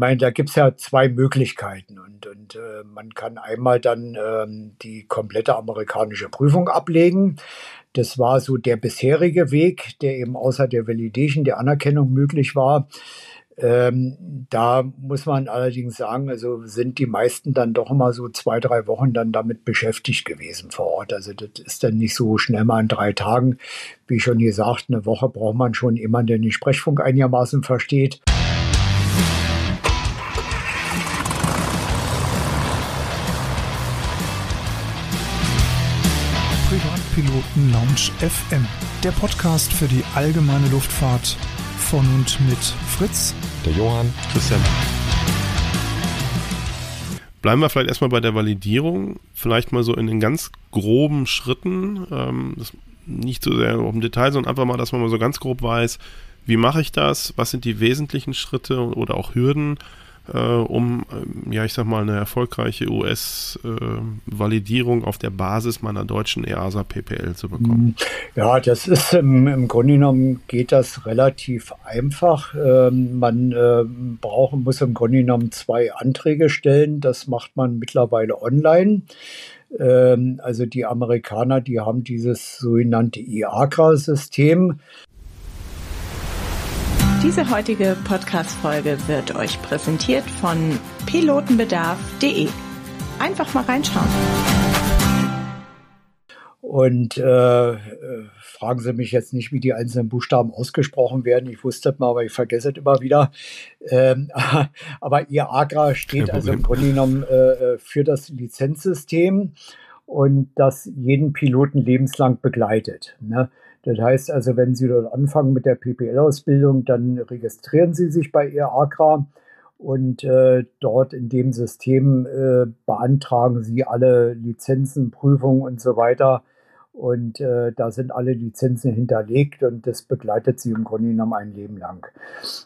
meine, da gibt es ja zwei Möglichkeiten und, und äh, man kann einmal dann ähm, die komplette amerikanische Prüfung ablegen. Das war so der bisherige Weg, der eben außer der Validation, der Anerkennung möglich war. Ähm, da muss man allerdings sagen, also sind die meisten dann doch mal so zwei, drei Wochen dann damit beschäftigt gewesen vor Ort. Also das ist dann nicht so schnell mal in drei Tagen. Wie schon gesagt, eine Woche braucht man schon jemanden, der den Sprechfunk einigermaßen versteht. Lounge FM, der Podcast für die allgemeine Luftfahrt von und mit Fritz, der Johann, Christian. Bleiben wir vielleicht erstmal bei der Validierung, vielleicht mal so in den ganz groben Schritten, ähm, nicht so sehr im Detail, sondern einfach mal, dass man mal so ganz grob weiß, wie mache ich das, was sind die wesentlichen Schritte oder auch Hürden, äh, um, äh, ja, ich sag mal, eine erfolgreiche US-Validierung äh, auf der Basis meiner deutschen EASA PPL zu bekommen? Mhm. Ja, das ist im, im Grunde genommen geht das relativ einfach. Ähm, man äh, braucht, muss im Grunde genommen zwei Anträge stellen. Das macht man mittlerweile online. Ähm, also die Amerikaner, die haben dieses sogenannte IACRA-System. Diese heutige Podcast-Folge wird euch präsentiert von pilotenbedarf.de. Einfach mal reinschauen. Und äh, fragen Sie mich jetzt nicht, wie die einzelnen Buchstaben ausgesprochen werden. Ich wusste es mal, aber ich vergesse es immer wieder. Ähm, aber Ihr Agra steht also im Grunde genommen äh, für das Lizenzsystem und das jeden Piloten lebenslang begleitet. Ne? Das heißt also, wenn Sie dort anfangen mit der PPL-Ausbildung, dann registrieren Sie sich bei Ihr Agra und äh, dort in dem System äh, beantragen Sie alle Lizenzen, Prüfungen und so weiter. Und äh, da sind alle Lizenzen hinterlegt und das begleitet Sie im Grunde genommen ein Leben lang.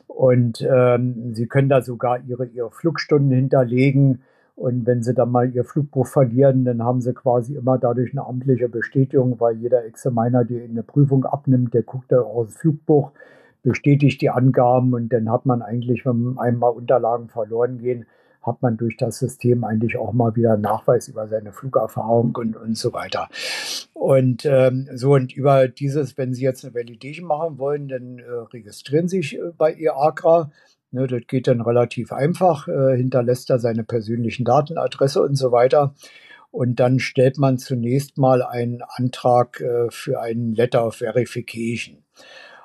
Und ähm, Sie können da sogar Ihre, Ihre Flugstunden hinterlegen und wenn sie dann mal ihr Flugbuch verlieren, dann haben sie quasi immer dadurch eine amtliche Bestätigung, weil jeder Examiner, der eine Prüfung abnimmt, der guckt da aus Flugbuch, bestätigt die Angaben und dann hat man eigentlich, wenn einmal Unterlagen verloren gehen, hat man durch das System eigentlich auch mal wieder Nachweis über seine Flugerfahrung und, und so weiter. Und ähm, so und über dieses, wenn Sie jetzt eine Validation machen wollen, dann äh, registrieren Sie sich äh, bei Ihr AGRA Ne, das geht dann relativ einfach, äh, hinterlässt er seine persönlichen Daten, Adresse und so weiter. Und dann stellt man zunächst mal einen Antrag äh, für einen Letter of Verification.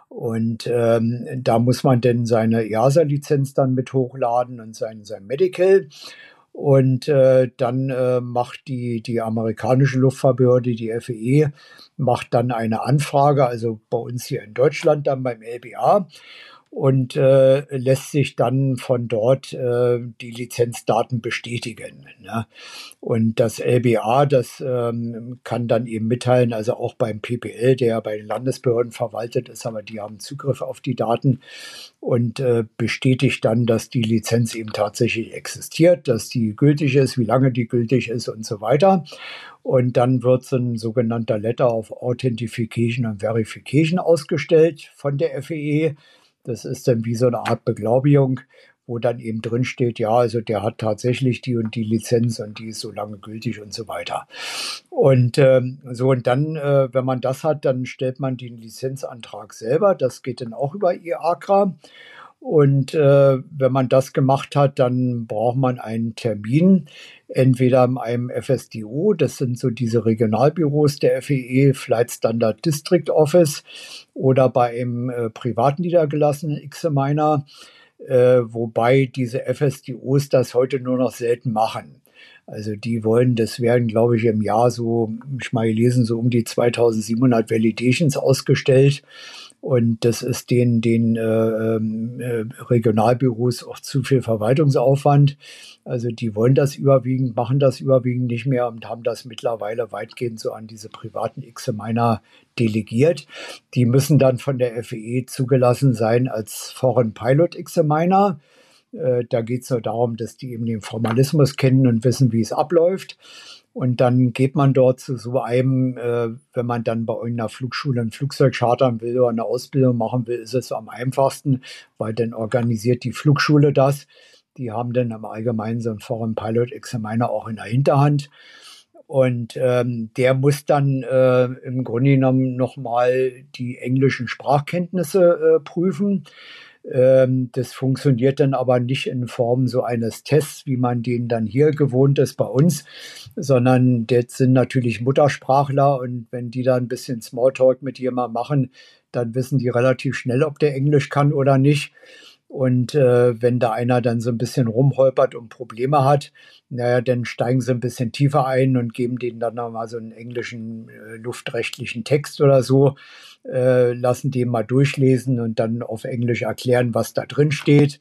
Und ähm, da muss man denn seine EASA-Lizenz dann mit hochladen und sein, sein Medical. Und äh, dann äh, macht die, die amerikanische Luftfahrtbehörde, die FEE, macht dann eine Anfrage, also bei uns hier in Deutschland dann beim LBA und äh, lässt sich dann von dort äh, die Lizenzdaten bestätigen. Ne? Und das LBA, das ähm, kann dann eben mitteilen, also auch beim PPL, der bei den Landesbehörden verwaltet ist, aber die haben Zugriff auf die Daten und äh, bestätigt dann, dass die Lizenz eben tatsächlich existiert, dass die gültig ist, wie lange die gültig ist und so weiter. Und dann wird so ein sogenannter Letter of Authentication and Verification ausgestellt von der FEE das ist dann wie so eine Art Beglaubigung, wo dann eben drin steht, ja, also der hat tatsächlich die und die Lizenz und die ist so lange gültig und so weiter. Und ähm, so und dann, äh, wenn man das hat, dann stellt man den Lizenzantrag selber. Das geht dann auch über IACRA. Und äh, wenn man das gemacht hat, dann braucht man einen Termin, entweder in einem FSDO, das sind so diese Regionalbüros der FEE, Flight Standard District Office, oder bei einem äh, privat niedergelassenen Examiner, äh, wobei diese FSDOs das heute nur noch selten machen. Also die wollen, das werden, glaube ich, im Jahr so, ich mal gelesen, so um die 2700 Validations ausgestellt. Und das ist den, den äh, ähm, äh, Regionalbüros auch zu viel Verwaltungsaufwand. Also die wollen das überwiegend, machen das überwiegend nicht mehr und haben das mittlerweile weitgehend so an diese privaten Examiner delegiert. Die müssen dann von der FEE zugelassen sein als Foreign Pilot Examiner. Äh, da geht es nur darum, dass die eben den Formalismus kennen und wissen, wie es abläuft. Und dann geht man dort zu so einem, äh, wenn man dann bei irgendeiner Flugschule ein Flugzeug chartern will oder eine Ausbildung machen will, ist es am einfachsten, weil dann organisiert die Flugschule das. Die haben dann im Allgemeinen so einen Foreign Pilot Examiner auch in der Hinterhand. Und ähm, der muss dann äh, im Grunde genommen nochmal die englischen Sprachkenntnisse äh, prüfen. Ähm, das funktioniert dann aber nicht in Form so eines Tests, wie man den dann hier gewohnt ist bei uns, sondern das sind natürlich Muttersprachler und wenn die da ein bisschen Smalltalk mit jemandem machen, dann wissen die relativ schnell, ob der Englisch kann oder nicht. Und äh, wenn da einer dann so ein bisschen rumholpert und Probleme hat, naja, dann steigen sie ein bisschen tiefer ein und geben denen dann nochmal so einen englischen äh, luftrechtlichen Text oder so, äh, lassen den mal durchlesen und dann auf Englisch erklären, was da drin steht.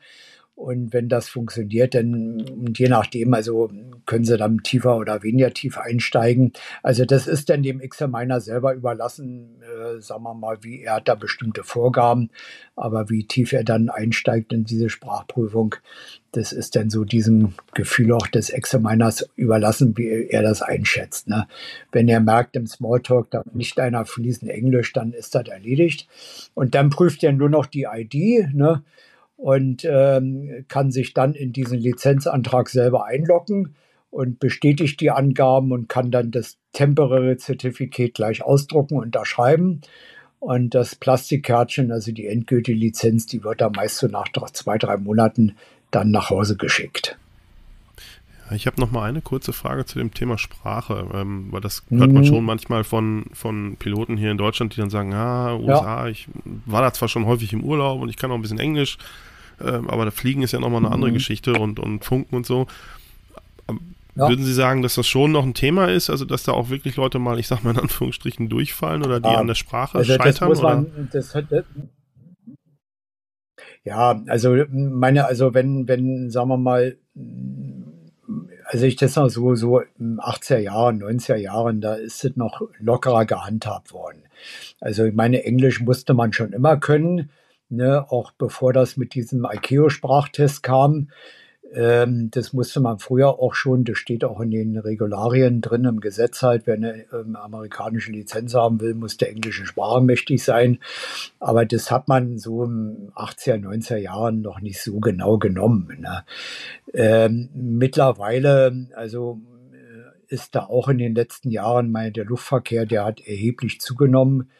Und wenn das funktioniert, dann und je nachdem, also können sie dann tiefer oder weniger tief einsteigen. Also das ist dann dem Examiner selber überlassen, äh, sagen wir mal, wie er hat da bestimmte Vorgaben, aber wie tief er dann einsteigt in diese Sprachprüfung, das ist dann so diesem Gefühl auch des Examiners überlassen, wie er das einschätzt. Ne? Wenn er merkt im Smalltalk, da nicht einer fließend Englisch, dann ist das erledigt. Und dann prüft er nur noch die ID. Ne? Und ähm, kann sich dann in diesen Lizenzantrag selber einloggen und bestätigt die Angaben und kann dann das Temporary Certificate gleich ausdrucken und unterschreiben. Und das Plastikkärtchen, also die endgültige Lizenz, die wird dann meist so nach zwei, drei Monaten dann nach Hause geschickt. Ich habe noch mal eine kurze Frage zu dem Thema Sprache, ähm, weil das hört man mhm. schon manchmal von, von Piloten hier in Deutschland, die dann sagen, ah, USA, ja. ich war da zwar schon häufig im Urlaub und ich kann auch ein bisschen Englisch, ähm, aber das Fliegen ist ja nochmal eine andere mhm. Geschichte und, und Funken und so. Ähm, ja. Würden Sie sagen, dass das schon noch ein Thema ist? Also, dass da auch wirklich Leute mal, ich sag mal in Anführungsstrichen, durchfallen oder die ja. an der Sprache also scheitern? Das man, das ja, also meine, also wenn, wenn, sagen wir mal, also ich das noch so, so in 80er Jahren, 90er Jahren, da ist es noch lockerer gehandhabt worden. Also ich meine, Englisch musste man schon immer können ne, auch bevor das mit diesem ICAO-Sprachtest kam. Ähm, das musste man früher auch schon, das steht auch in den Regularien drin im Gesetz halt, wer eine ähm, amerikanische Lizenz haben will, muss der englischen Sprache mächtig sein. Aber das hat man so im 80er, 90er Jahren noch nicht so genau genommen. Ne? Ähm, mittlerweile, also äh, ist da auch in den letzten Jahren mein, der Luftverkehr, der hat erheblich zugenommen.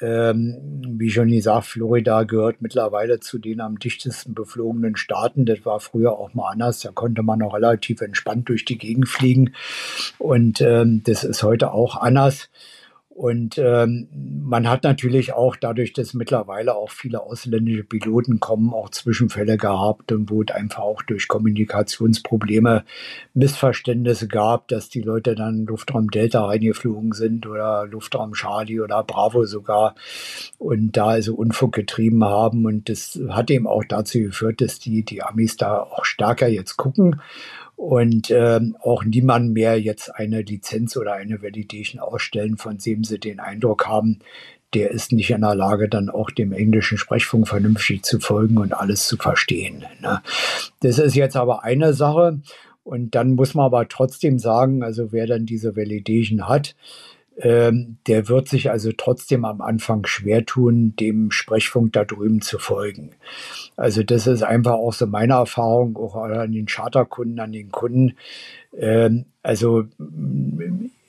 Ähm, wie schon gesagt, Florida gehört mittlerweile zu den am dichtesten beflogenen Staaten. Das war früher auch mal anders. Da konnte man noch relativ entspannt durch die Gegend fliegen. Und ähm, das ist heute auch anders. Und ähm, man hat natürlich auch dadurch, dass mittlerweile auch viele ausländische Piloten kommen, auch Zwischenfälle gehabt und wo es einfach auch durch Kommunikationsprobleme Missverständnisse gab, dass die Leute dann Luftraum Delta reingeflogen sind oder Luftraum Charlie oder Bravo sogar und da also Unfug getrieben haben. Und das hat eben auch dazu geführt, dass die, die Amis da auch stärker jetzt gucken und ähm, auch niemand mehr jetzt eine Lizenz oder eine Validation ausstellen, von dem sie den Eindruck haben, der ist nicht in der Lage, dann auch dem englischen Sprechfunk vernünftig zu folgen und alles zu verstehen. Ne? Das ist jetzt aber eine Sache. Und dann muss man aber trotzdem sagen, also wer dann diese Validation hat, ähm, der wird sich also trotzdem am Anfang schwer tun, dem Sprechfunk da drüben zu folgen. Also das ist einfach auch so meine Erfahrung, auch an den Charterkunden, an den Kunden. Ähm, also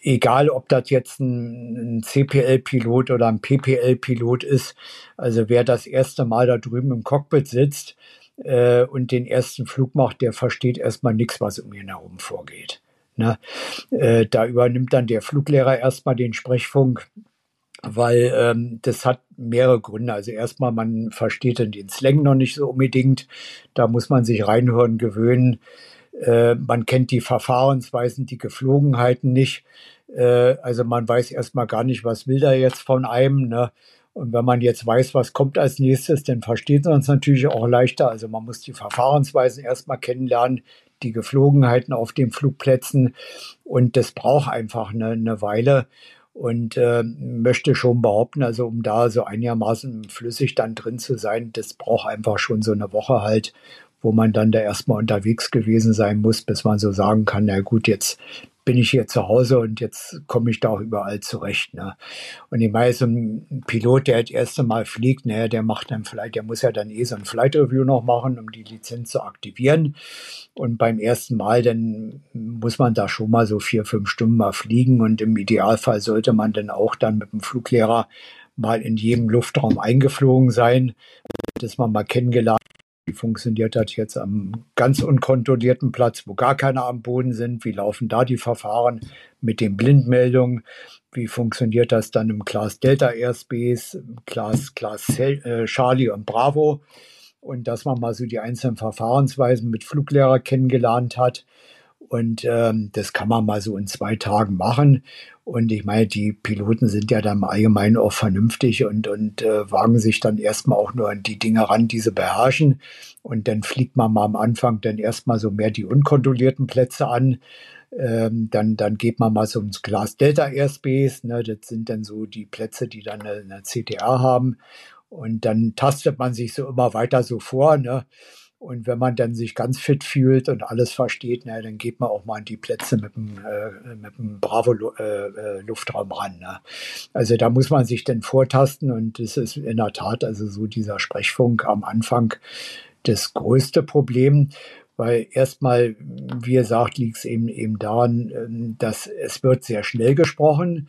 egal, ob das jetzt ein, ein CPL-Pilot oder ein PPL-Pilot ist, also wer das erste Mal da drüben im Cockpit sitzt äh, und den ersten Flug macht, der versteht erstmal nichts, was um ihn herum vorgeht. Ne? Äh, da übernimmt dann der Fluglehrer erstmal den Sprechfunk, weil ähm, das hat mehrere Gründe. Also erstmal, man versteht den Slang noch nicht so unbedingt. Da muss man sich reinhören, gewöhnen. Äh, man kennt die Verfahrensweisen, die Geflogenheiten nicht. Äh, also man weiß erstmal gar nicht, was will da jetzt von einem. Ne? Und wenn man jetzt weiß, was kommt als nächstes, dann versteht man es natürlich auch leichter. Also man muss die Verfahrensweisen erstmal kennenlernen, die Geflogenheiten auf den Flugplätzen. Und das braucht einfach eine, eine Weile und äh, möchte schon behaupten, also um da so einigermaßen flüssig dann drin zu sein, das braucht einfach schon so eine Woche halt, wo man dann da erstmal unterwegs gewesen sein muss, bis man so sagen kann, na gut, jetzt bin ich hier zu Hause und jetzt komme ich da auch überall zurecht. Ne? Und ich meine, so ein Pilot, der das erste Mal fliegt, ne, der macht dann vielleicht, der muss ja dann eh so ein Flight Review noch machen, um die Lizenz zu aktivieren. Und beim ersten Mal, dann muss man da schon mal so vier, fünf Stunden mal fliegen und im Idealfall sollte man dann auch dann mit dem Fluglehrer mal in jedem Luftraum eingeflogen sein, dass man mal kennengelernt wie funktioniert das jetzt am ganz unkontrollierten Platz, wo gar keine am Boden sind? Wie laufen da die Verfahren mit den Blindmeldungen? Wie funktioniert das dann im Class Delta Airspace, Class, Class äh, Charlie und Bravo? Und dass man mal so die einzelnen Verfahrensweisen mit Fluglehrer kennengelernt hat. Und ähm, das kann man mal so in zwei Tagen machen. Und ich meine, die Piloten sind ja dann im Allgemeinen auch vernünftig und, und äh, wagen sich dann erstmal auch nur an die Dinge ran, die sie beherrschen. Und dann fliegt man mal am Anfang dann erstmal so mehr die unkontrollierten Plätze an. Ähm, dann, dann geht man mal so ins Glas Delta Airspace. Ne? Das sind dann so die Plätze, die dann eine, eine CTR haben. Und dann tastet man sich so immer weiter so vor. Ne? Und wenn man dann sich ganz fit fühlt und alles versteht, na, dann geht man auch mal an die Plätze mit dem, äh, mit dem Bravo-Luftraum äh, äh ran. Ne? Also da muss man sich dann vortasten und das ist in der Tat also so dieser Sprechfunk am Anfang das größte Problem. Weil erstmal, wie gesagt, liegt es eben, eben daran, ähm, dass es wird sehr schnell gesprochen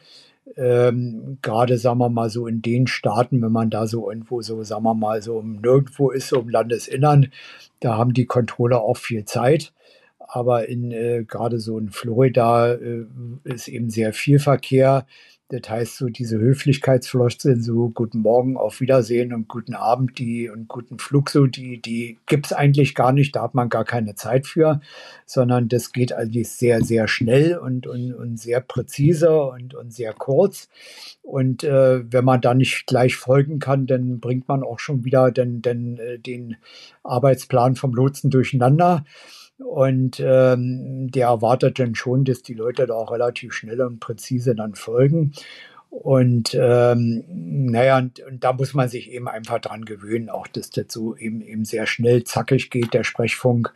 ähm, gerade, sagen wir mal, so in den Staaten, wenn man da so irgendwo so, sagen wir mal, so nirgendwo ist, so im Landesinnern, da haben die Controller auch viel Zeit. Aber in äh, gerade so in Florida äh, ist eben sehr viel Verkehr. Das heißt, so diese Höflichkeitsfloskeln, so guten Morgen, auf Wiedersehen und guten Abend die und guten Flug, so die, die gibt es eigentlich gar nicht, da hat man gar keine Zeit für, sondern das geht eigentlich sehr, sehr schnell und, und, und sehr präzise und, und sehr kurz. Und äh, wenn man da nicht gleich folgen kann, dann bringt man auch schon wieder den, den, äh, den Arbeitsplan vom Lotsen durcheinander. Und ähm, der erwartet dann schon, dass die Leute da auch relativ schnell und präzise dann folgen. Und ähm, naja, und, und, da muss man sich eben einfach dran gewöhnen, auch dass das so eben, eben sehr schnell zackig geht, der Sprechfunk.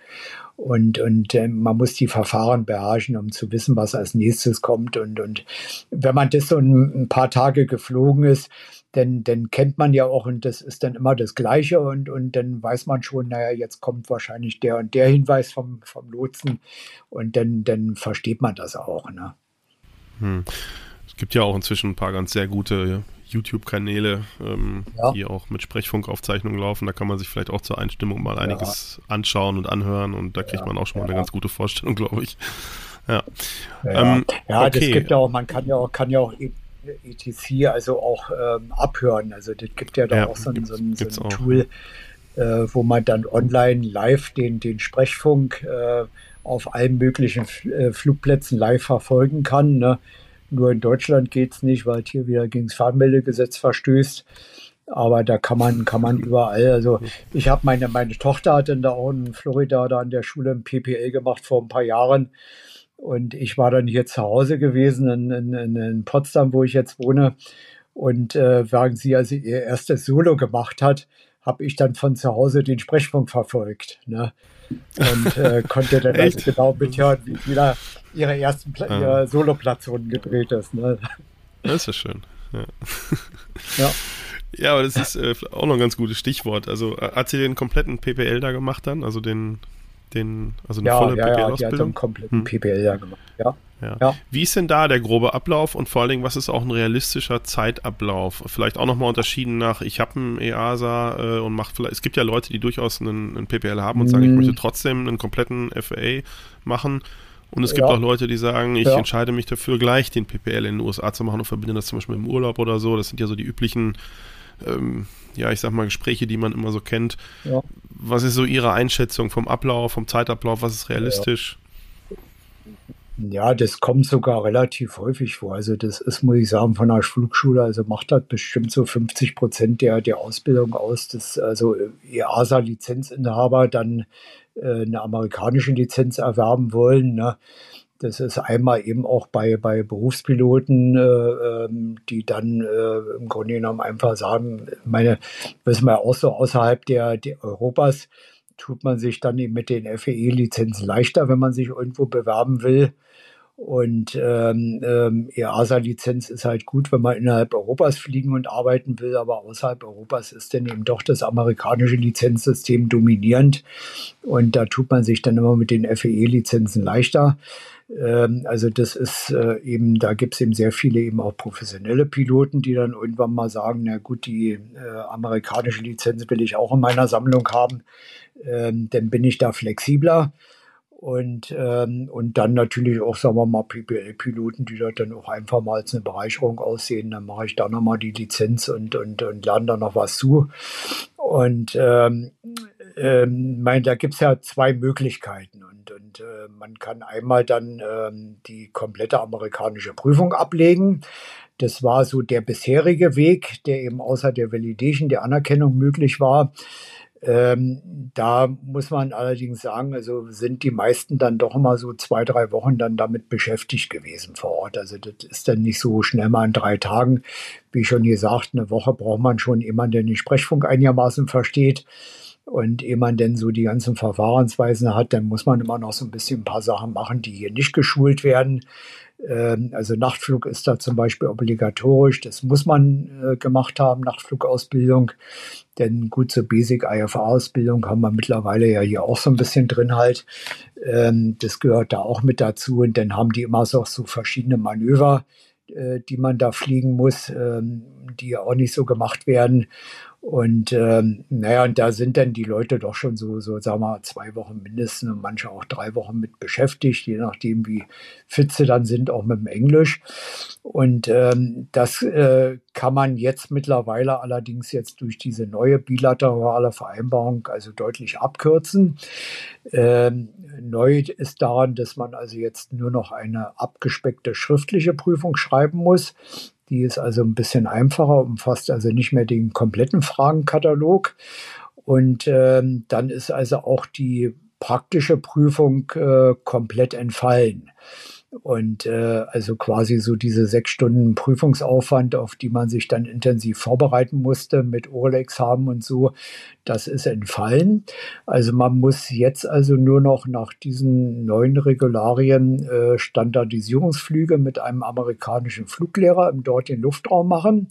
Und, und äh, man muss die Verfahren beherrschen, um zu wissen, was als nächstes kommt. Und, und wenn man das so ein, ein paar Tage geflogen ist, denn dann kennt man ja auch und das ist dann immer das Gleiche und, und dann weiß man schon, naja, jetzt kommt wahrscheinlich der und der Hinweis vom, vom Lotsen und dann, dann versteht man das auch. Ne? Hm. Es gibt ja auch inzwischen ein paar ganz sehr gute YouTube-Kanäle, ähm, ja. die auch mit Sprechfunkaufzeichnungen laufen. Da kann man sich vielleicht auch zur Einstimmung mal einiges ja. anschauen und anhören und da kriegt ja, man auch schon mal eine ganz gute Vorstellung, glaube ich. Ja, ähm, ja okay. das gibt ja auch, man kann ja auch, kann ja auch etc. also auch ähm, abhören. Also das gibt ja da auch so ein, so ein, so ein Tool, äh, wo man dann online live den, den Sprechfunk äh, auf allen möglichen äh, Flugplätzen live verfolgen kann. Ne? Nur in Deutschland geht es nicht, weil hier wieder gegen das Fahrmeldegesetz verstößt. Aber da kann man, kann man überall. Also ich habe meine, meine Tochter hat dann da auch in Florida da an der Schule ein PPL gemacht vor ein paar Jahren. Und ich war dann hier zu Hause gewesen in, in, in Potsdam, wo ich jetzt wohne. Und äh, während sie also ihr erstes Solo gemacht hat, habe ich dann von zu Hause den Sprechfunk verfolgt. Ne? Und äh, konnte dann also genau mithören, wie wieder ihre ersten Pla ah. ihre Solo-Platzrunden gedreht ist. Ne? Das ist ja schön. Ja. ja. ja. aber das ist äh, auch noch ein ganz gutes Stichwort. Also äh, hat sie den kompletten PPL da gemacht dann? Also den den, also eine ja, volle ja, PPL-Ausbildung? Ja, die hat einen kompletten hm. PPL ja gemacht, ja. Ja. ja. Wie ist denn da der grobe Ablauf und vor allen Dingen, was ist auch ein realistischer Zeitablauf? Vielleicht auch nochmal unterschieden nach, ich habe einen EASA äh, und mache vielleicht, es gibt ja Leute, die durchaus einen, einen PPL haben und sagen, ich möchte hm. trotzdem einen kompletten FAA machen. Und es gibt ja. auch Leute, die sagen, ich ja. entscheide mich dafür, gleich den PPL in den USA zu machen und verbinde das zum Beispiel im Urlaub oder so. Das sind ja so die üblichen ähm, ja, ich sag mal, Gespräche, die man immer so kennt. Was ist so Ihre Einschätzung vom Ablauf, vom Zeitablauf? Was ist realistisch? Ja. Ja. das kommt sogar relativ häufig vor. Also das ist, muss ich sagen, von der Flugschule, also macht das bestimmt so 50 Prozent der, der Ausbildung aus, dass also EASA-Lizenzinhaber dann äh, eine amerikanische Lizenz erwerben wollen. Ne? Das ist einmal eben auch bei, bei Berufspiloten, äh, ähm, die dann äh, im Grunde genommen einfach sagen, meine, wissen wir auch so außerhalb der, der Europas, tut man sich dann eben mit den FEE-Lizenzen leichter, wenn man sich irgendwo bewerben will. Und ähm, ähm, EASA-Lizenz ist halt gut, wenn man innerhalb Europas fliegen und arbeiten will, aber außerhalb Europas ist dann eben doch das amerikanische Lizenzsystem dominierend. Und da tut man sich dann immer mit den FEE-Lizenzen leichter. Ähm, also das ist äh, eben, da gibt es eben sehr viele eben auch professionelle Piloten, die dann irgendwann mal sagen, na gut, die äh, amerikanische Lizenz will ich auch in meiner Sammlung haben, ähm, dann bin ich da flexibler. Und, ähm, und dann natürlich auch, sagen wir mal, PPL-Piloten, die da dann auch einfach mal als eine Bereicherung aussehen. Dann mache ich da nochmal die Lizenz und, und, und lerne da noch was zu. Und ähm, ähm, mein, da gibt es ja zwei Möglichkeiten. Und, und äh, man kann einmal dann ähm, die komplette amerikanische Prüfung ablegen. Das war so der bisherige Weg, der eben außer der Validation, der Anerkennung möglich war. Ähm, da muss man allerdings sagen, also sind die meisten dann doch immer so zwei, drei Wochen dann damit beschäftigt gewesen vor Ort. Also das ist dann nicht so schnell mal in drei Tagen. Wie schon gesagt, eine Woche braucht man schon jemanden, der den Sprechfunk einigermaßen versteht. Und ehe man denn so die ganzen Verfahrensweisen hat, dann muss man immer noch so ein bisschen ein paar Sachen machen, die hier nicht geschult werden. Ähm, also Nachtflug ist da zum Beispiel obligatorisch. Das muss man äh, gemacht haben, Nachtflugausbildung. Denn gut, zur Basic IFA-Ausbildung haben wir mittlerweile ja hier auch so ein bisschen drin halt. Ähm, das gehört da auch mit dazu. Und dann haben die immer so, so verschiedene Manöver, äh, die man da fliegen muss, ähm, die ja auch nicht so gemacht werden. Und ähm, naja, und da sind dann die Leute doch schon so, so sagen wir, zwei Wochen mindestens und manche auch drei Wochen mit beschäftigt, je nachdem, wie fit sie dann sind, auch mit dem Englisch. Und ähm, das äh, kann man jetzt mittlerweile allerdings jetzt durch diese neue bilaterale Vereinbarung also deutlich abkürzen. Ähm, neu ist daran, dass man also jetzt nur noch eine abgespeckte schriftliche Prüfung schreiben muss. Die ist also ein bisschen einfacher, umfasst also nicht mehr den kompletten Fragenkatalog. Und ähm, dann ist also auch die praktische Prüfung äh, komplett entfallen. Und äh, also quasi so diese sechs Stunden Prüfungsaufwand, auf die man sich dann intensiv vorbereiten musste mit Oral-Examen und so, das ist entfallen. Also man muss jetzt also nur noch nach diesen neuen Regularien äh, Standardisierungsflüge mit einem amerikanischen Fluglehrer im dortigen Luftraum machen.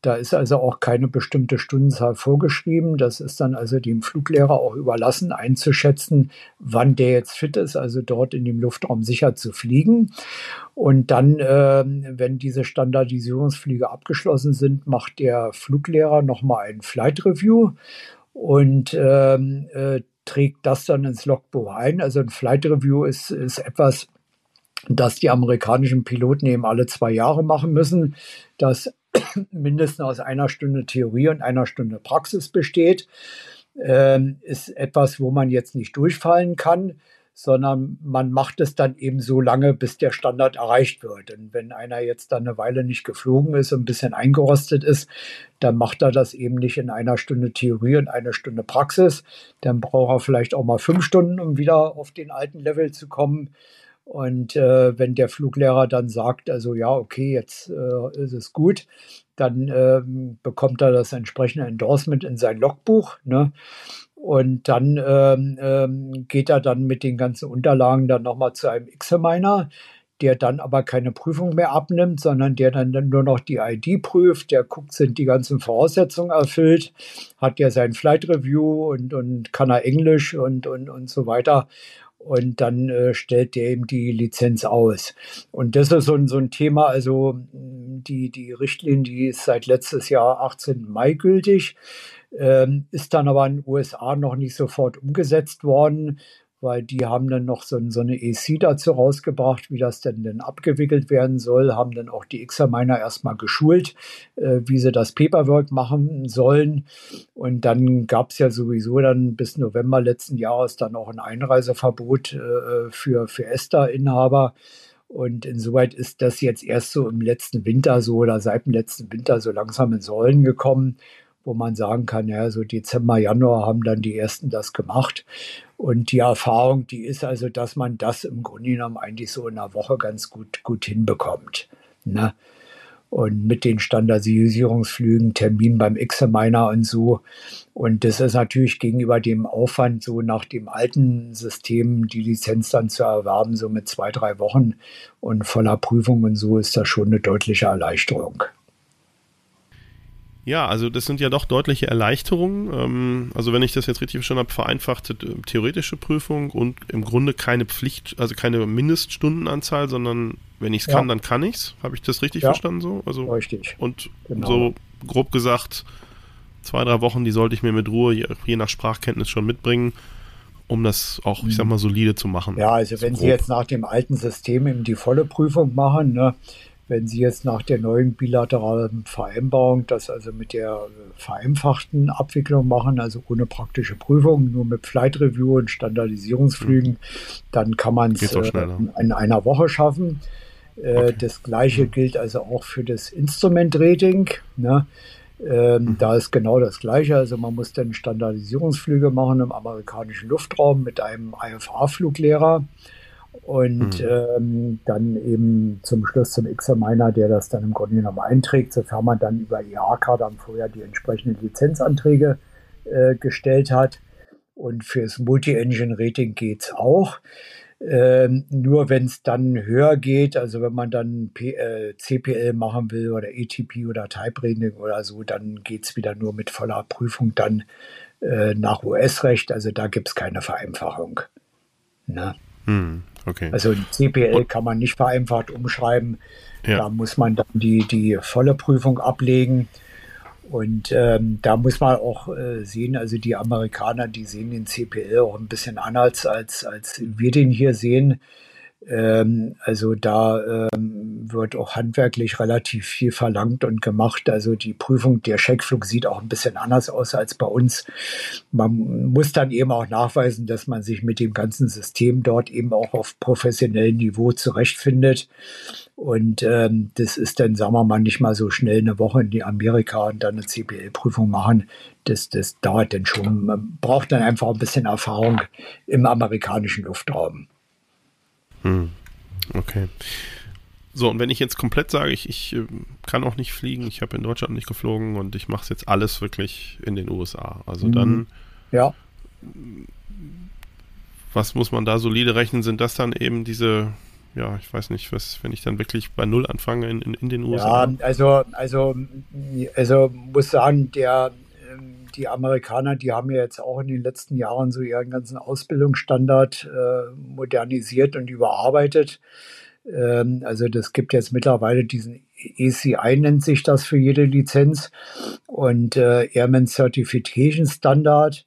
Da ist also auch keine bestimmte Stundenzahl vorgeschrieben. Das ist dann also dem Fluglehrer auch überlassen, einzuschätzen, wann der jetzt fit ist, also dort in dem Luftraum sicher zu fliegen. Und dann, äh, wenn diese Standardisierungsflüge abgeschlossen sind, macht der Fluglehrer nochmal ein Flight Review und ähm, äh, trägt das dann ins Logbuch ein. Also ein Flight Review ist, ist etwas, das die amerikanischen Piloten eben alle zwei Jahre machen müssen. Das mindestens aus einer Stunde Theorie und einer Stunde Praxis besteht, ähm, ist etwas, wo man jetzt nicht durchfallen kann, sondern man macht es dann eben so lange, bis der Standard erreicht wird. Und wenn einer jetzt dann eine Weile nicht geflogen ist und ein bisschen eingerostet ist, dann macht er das eben nicht in einer Stunde Theorie und einer Stunde Praxis. Dann braucht er vielleicht auch mal fünf Stunden, um wieder auf den alten Level zu kommen. Und äh, wenn der Fluglehrer dann sagt, also ja, okay, jetzt äh, ist es gut, dann äh, bekommt er das entsprechende Endorsement in sein Logbuch. Ne? Und dann ähm, ähm, geht er dann mit den ganzen Unterlagen dann nochmal zu einem Examiner, der dann aber keine Prüfung mehr abnimmt, sondern der dann nur noch die ID prüft, der guckt, sind die ganzen Voraussetzungen erfüllt, hat ja sein Flight Review und, und kann er Englisch und, und, und so weiter und dann äh, stellt der eben die Lizenz aus. Und das ist so ein, so ein Thema, also die, die Richtlinie, die ist seit letztes Jahr 18. Mai gültig, ähm, ist dann aber in den USA noch nicht sofort umgesetzt worden, weil die haben dann noch so, so eine EC dazu rausgebracht, wie das denn, denn abgewickelt werden soll, haben dann auch die Examiner erstmal geschult, äh, wie sie das Paperwork machen sollen. Und dann gab es ja sowieso dann bis November letzten Jahres dann auch ein Einreiseverbot äh, für, für ESTA-Inhaber. Und insoweit ist das jetzt erst so im letzten Winter so oder seit dem letzten Winter so langsam ins Rollen gekommen wo man sagen kann, ja, so Dezember, Januar haben dann die ersten das gemacht. Und die Erfahrung, die ist also, dass man das im Grunde genommen eigentlich so in einer Woche ganz gut, gut hinbekommt. Ne? und mit den Standardisierungsflügen, Termin beim Examiner und so. Und das ist natürlich gegenüber dem Aufwand, so nach dem alten System die Lizenz dann zu erwerben, so mit zwei, drei Wochen und voller Prüfung und so, ist das schon eine deutliche Erleichterung. Ja, also das sind ja doch deutliche Erleichterungen. Ähm, also wenn ich das jetzt richtig verstanden habe, vereinfachte äh, theoretische Prüfung und im Grunde keine Pflicht, also keine Mindeststundenanzahl, sondern wenn ich es kann, ja. dann kann ich es. Habe ich das richtig ja. verstanden so? Also, richtig. Und genau. so grob gesagt, zwei, drei Wochen, die sollte ich mir mit Ruhe, je, je nach Sprachkenntnis schon mitbringen, um das auch, ich sag mhm. mal, solide zu machen. Ja, also wenn grob. Sie jetzt nach dem alten System eben die volle Prüfung machen, ne, wenn Sie jetzt nach der neuen bilateralen Vereinbarung das also mit der vereinfachten Abwicklung machen, also ohne praktische Prüfung, nur mit Flight Review und Standardisierungsflügen, mhm. dann kann man es äh, in einer Woche schaffen. Äh, okay. Das gleiche mhm. gilt also auch für das Instrument-Rating. Ne? Ähm, mhm. Da ist genau das Gleiche. Also man muss dann Standardisierungsflüge machen im amerikanischen Luftraum mit einem IFA-Fluglehrer und mhm. ähm, dann eben zum Schluss zum Examiner, der das dann im Grunde genommen einträgt, sofern man dann über IAK dann vorher die entsprechenden Lizenzanträge äh, gestellt hat. Und fürs Multi-Engine-Rating geht es auch. Ähm, nur wenn es dann höher geht, also wenn man dann P äh, CPL machen will oder ATP oder Type Rating oder so, dann geht es wieder nur mit voller Prüfung dann äh, nach US-Recht. Also da gibt es keine Vereinfachung. Na? Hm, okay. Also CPL kann man nicht vereinfacht umschreiben. Ja. Da muss man dann die, die volle Prüfung ablegen. Und ähm, da muss man auch äh, sehen, also die Amerikaner, die sehen den CPL auch ein bisschen anders, als, als wir den hier sehen. Ähm, also da ähm, wird auch handwerklich relativ viel verlangt und gemacht. Also die Prüfung, der Scheckflug sieht auch ein bisschen anders aus als bei uns. Man muss dann eben auch nachweisen, dass man sich mit dem ganzen System dort eben auch auf professionellem Niveau zurechtfindet. Und ähm, das ist dann, sagen wir mal, nicht mal so schnell eine Woche in die Amerika und dann eine CPL-Prüfung machen. Das, das dauert dann schon. Man braucht dann einfach ein bisschen Erfahrung im amerikanischen Luftraum. Hm. Okay. So, und wenn ich jetzt komplett sage, ich, ich äh, kann auch nicht fliegen, ich habe in Deutschland nicht geflogen und ich mache es jetzt alles wirklich in den USA. Also mhm. dann. Ja. Was muss man da solide rechnen? Sind das dann eben diese, ja, ich weiß nicht, was, wenn ich dann wirklich bei Null anfange in, in, in den USA? Ja, also, also, also muss sagen, der die Amerikaner, die haben ja jetzt auch in den letzten Jahren so ihren ganzen Ausbildungsstandard äh, modernisiert und überarbeitet. Ähm, also das gibt jetzt mittlerweile diesen ECI nennt sich das für jede Lizenz und äh, Airman Certification Standard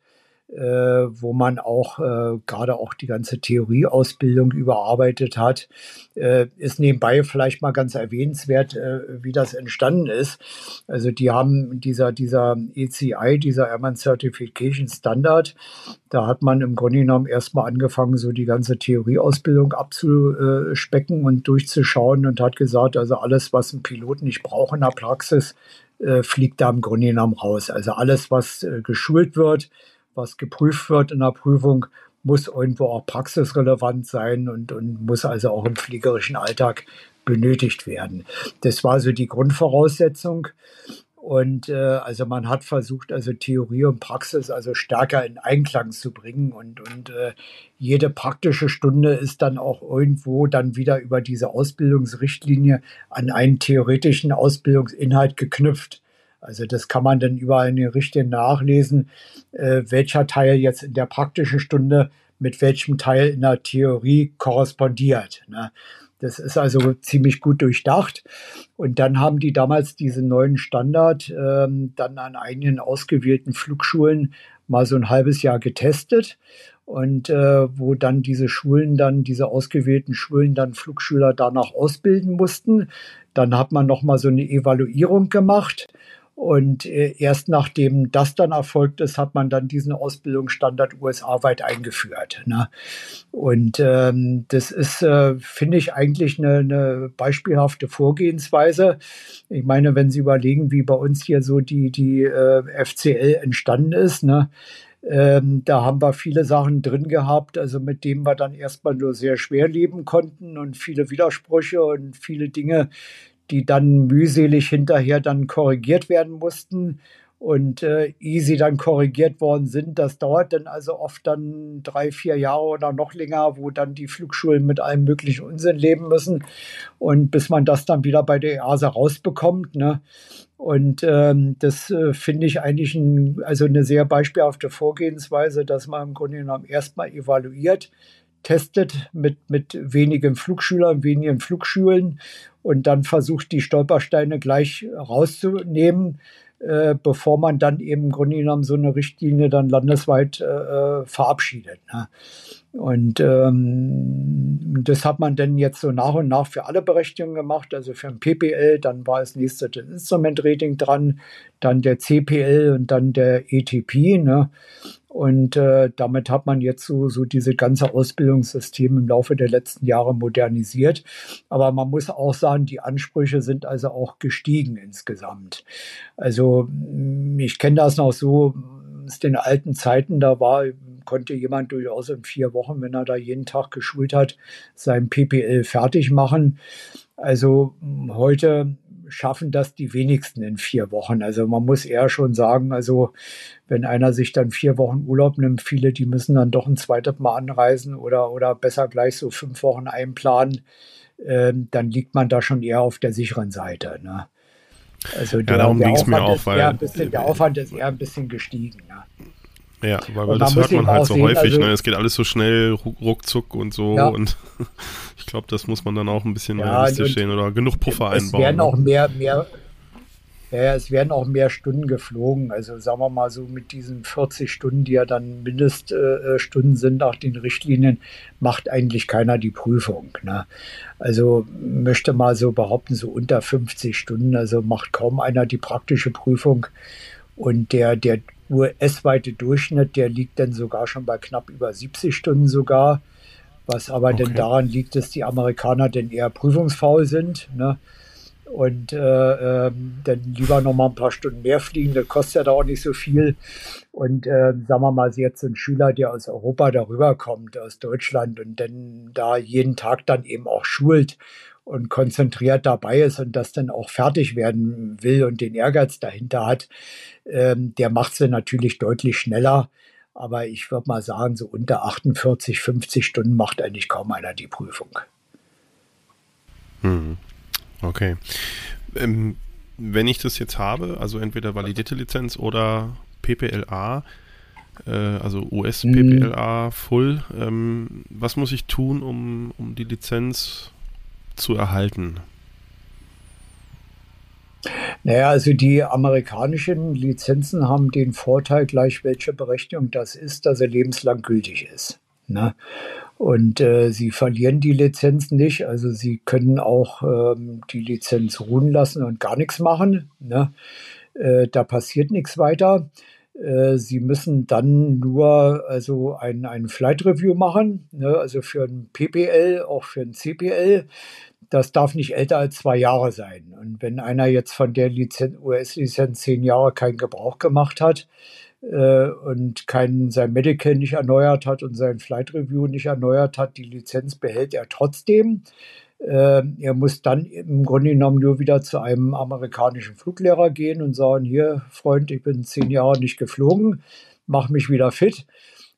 wo man auch äh, gerade auch die ganze Theorieausbildung überarbeitet hat. Äh, ist nebenbei vielleicht mal ganz erwähnenswert, äh, wie das entstanden ist. Also die haben dieser, dieser ECI, dieser Airman Certification Standard, da hat man im Grunde genommen erstmal angefangen, so die ganze Theorieausbildung abzuspecken und durchzuschauen und hat gesagt, also alles, was ein Pilot nicht braucht in der Praxis, äh, fliegt da im Grunde genommen raus. Also alles, was äh, geschult wird, was geprüft wird in der Prüfung, muss irgendwo auch praxisrelevant sein und, und muss also auch im fliegerischen Alltag benötigt werden. Das war so die Grundvoraussetzung. Und äh, also man hat versucht, also Theorie und Praxis also stärker in Einklang zu bringen. Und, und äh, jede praktische Stunde ist dann auch irgendwo dann wieder über diese Ausbildungsrichtlinie an einen theoretischen Ausbildungsinhalt geknüpft. Also das kann man dann überall in den Richtlinien nachlesen, äh, welcher Teil jetzt in der praktischen Stunde mit welchem Teil in der Theorie korrespondiert. Ne? Das ist also ziemlich gut durchdacht. Und dann haben die damals diesen neuen Standard ähm, dann an einigen ausgewählten Flugschulen mal so ein halbes Jahr getestet. Und äh, wo dann diese Schulen dann, diese ausgewählten Schulen dann Flugschüler danach ausbilden mussten. Dann hat man nochmal so eine Evaluierung gemacht und äh, erst nachdem das dann erfolgt ist, hat man dann diesen Ausbildungsstandard USA-weit eingeführt. Ne? Und ähm, das ist, äh, finde ich, eigentlich eine, eine, beispielhafte Vorgehensweise. Ich meine, wenn Sie überlegen, wie bei uns hier so die, die äh, FCL entstanden ist, ne? Ähm, da haben wir viele Sachen drin gehabt, also mit denen wir dann erstmal nur sehr schwer leben konnten und viele Widersprüche und viele Dinge, die dann mühselig hinterher dann korrigiert werden mussten und äh, sie dann korrigiert worden sind, das dauert dann also oft dann drei, vier Jahre oder noch länger, wo dann die Flugschulen mit allem möglichen Unsinn leben müssen und bis man das dann wieder bei der EASA rausbekommt. Ne? Und ähm, das äh, finde ich eigentlich ein, also eine sehr beispielhafte Vorgehensweise, dass man im Grunde genommen erstmal evaluiert, testet mit, mit wenigen Flugschülern, wenigen Flugschulen und dann versucht, die Stolpersteine gleich rauszunehmen äh, bevor man dann eben im Grunde genommen so eine Richtlinie dann landesweit äh, äh, verabschiedet. Ne? Und ähm, das hat man dann jetzt so nach und nach für alle Berechtigungen gemacht. Also für ein PPL, dann war das nächste das Instrument-Rating dran, dann der CPL und dann der ETP. Ne? Und äh, damit hat man jetzt so, so diese ganze Ausbildungssystem im Laufe der letzten Jahre modernisiert. Aber man muss auch sagen, die Ansprüche sind also auch gestiegen insgesamt. Also ich kenne das noch so aus den alten Zeiten, da war konnte jemand durchaus in vier Wochen, wenn er da jeden Tag geschult hat, sein PPL fertig machen. Also heute schaffen das die wenigsten in vier Wochen. Also man muss eher schon sagen, also wenn einer sich dann vier Wochen Urlaub nimmt, viele, die müssen dann doch ein zweites Mal anreisen oder, oder besser gleich so fünf Wochen einplanen, äh, dann liegt man da schon eher auf der sicheren Seite. Ne? Also der, ja, darum ging es mir auch, weil bisschen, der Aufwand ist eher ein bisschen gestiegen. Ne? Ja, weil, weil das hört man halt so sehen, häufig. Also, ne? Es geht alles so schnell, ruckzuck und so. Ja. Und ich glaube, das muss man dann auch ein bisschen ja, realistisch sehen oder genug Puffer es einbauen. Es werden ne? auch mehr, mehr, ja, es werden auch mehr Stunden geflogen. Also sagen wir mal so mit diesen 40 Stunden, die ja dann Mindeststunden äh, sind nach den Richtlinien, macht eigentlich keiner die Prüfung. Ne? Also möchte mal so behaupten, so unter 50 Stunden, also macht kaum einer die praktische Prüfung. Und der, der US-weite Durchschnitt, der liegt dann sogar schon bei knapp über 70 Stunden sogar. Was aber okay. denn daran liegt, dass die Amerikaner denn eher prüfungsfaul sind. Ne? Und äh, äh, dann lieber noch mal ein paar Stunden mehr fliegen, das kostet ja da auch nicht so viel. Und äh, sagen wir mal, jetzt ein Schüler, der aus Europa darüber kommt, aus Deutschland und dann da jeden Tag dann eben auch schult und konzentriert dabei ist und das dann auch fertig werden will und den Ehrgeiz dahinter hat, ähm, der macht sie natürlich deutlich schneller. Aber ich würde mal sagen, so unter 48, 50 Stunden macht eigentlich kaum einer die Prüfung. Hm. Okay. Ähm, wenn ich das jetzt habe, also entweder validierte Lizenz oder PPLA, äh, also US-PPLA hm. Full, ähm, was muss ich tun, um, um die Lizenz zu erhalten? Naja, also die amerikanischen Lizenzen haben den Vorteil, gleich welche Berechtigung das ist, dass er lebenslang gültig ist. Ne? Und äh, sie verlieren die Lizenz nicht, also sie können auch ähm, die Lizenz ruhen lassen und gar nichts machen. Ne? Äh, da passiert nichts weiter. Äh, sie müssen dann nur also ein, ein Flight Review machen, ne? also für ein PPL, auch für ein CPL das darf nicht älter als zwei Jahre sein. Und wenn einer jetzt von der US-Lizenz zehn Jahre keinen Gebrauch gemacht hat äh, und kein, sein Medical nicht erneuert hat und sein Flight Review nicht erneuert hat, die Lizenz behält er trotzdem. Äh, er muss dann im Grunde genommen nur wieder zu einem amerikanischen Fluglehrer gehen und sagen, hier, Freund, ich bin zehn Jahre nicht geflogen, mach mich wieder fit.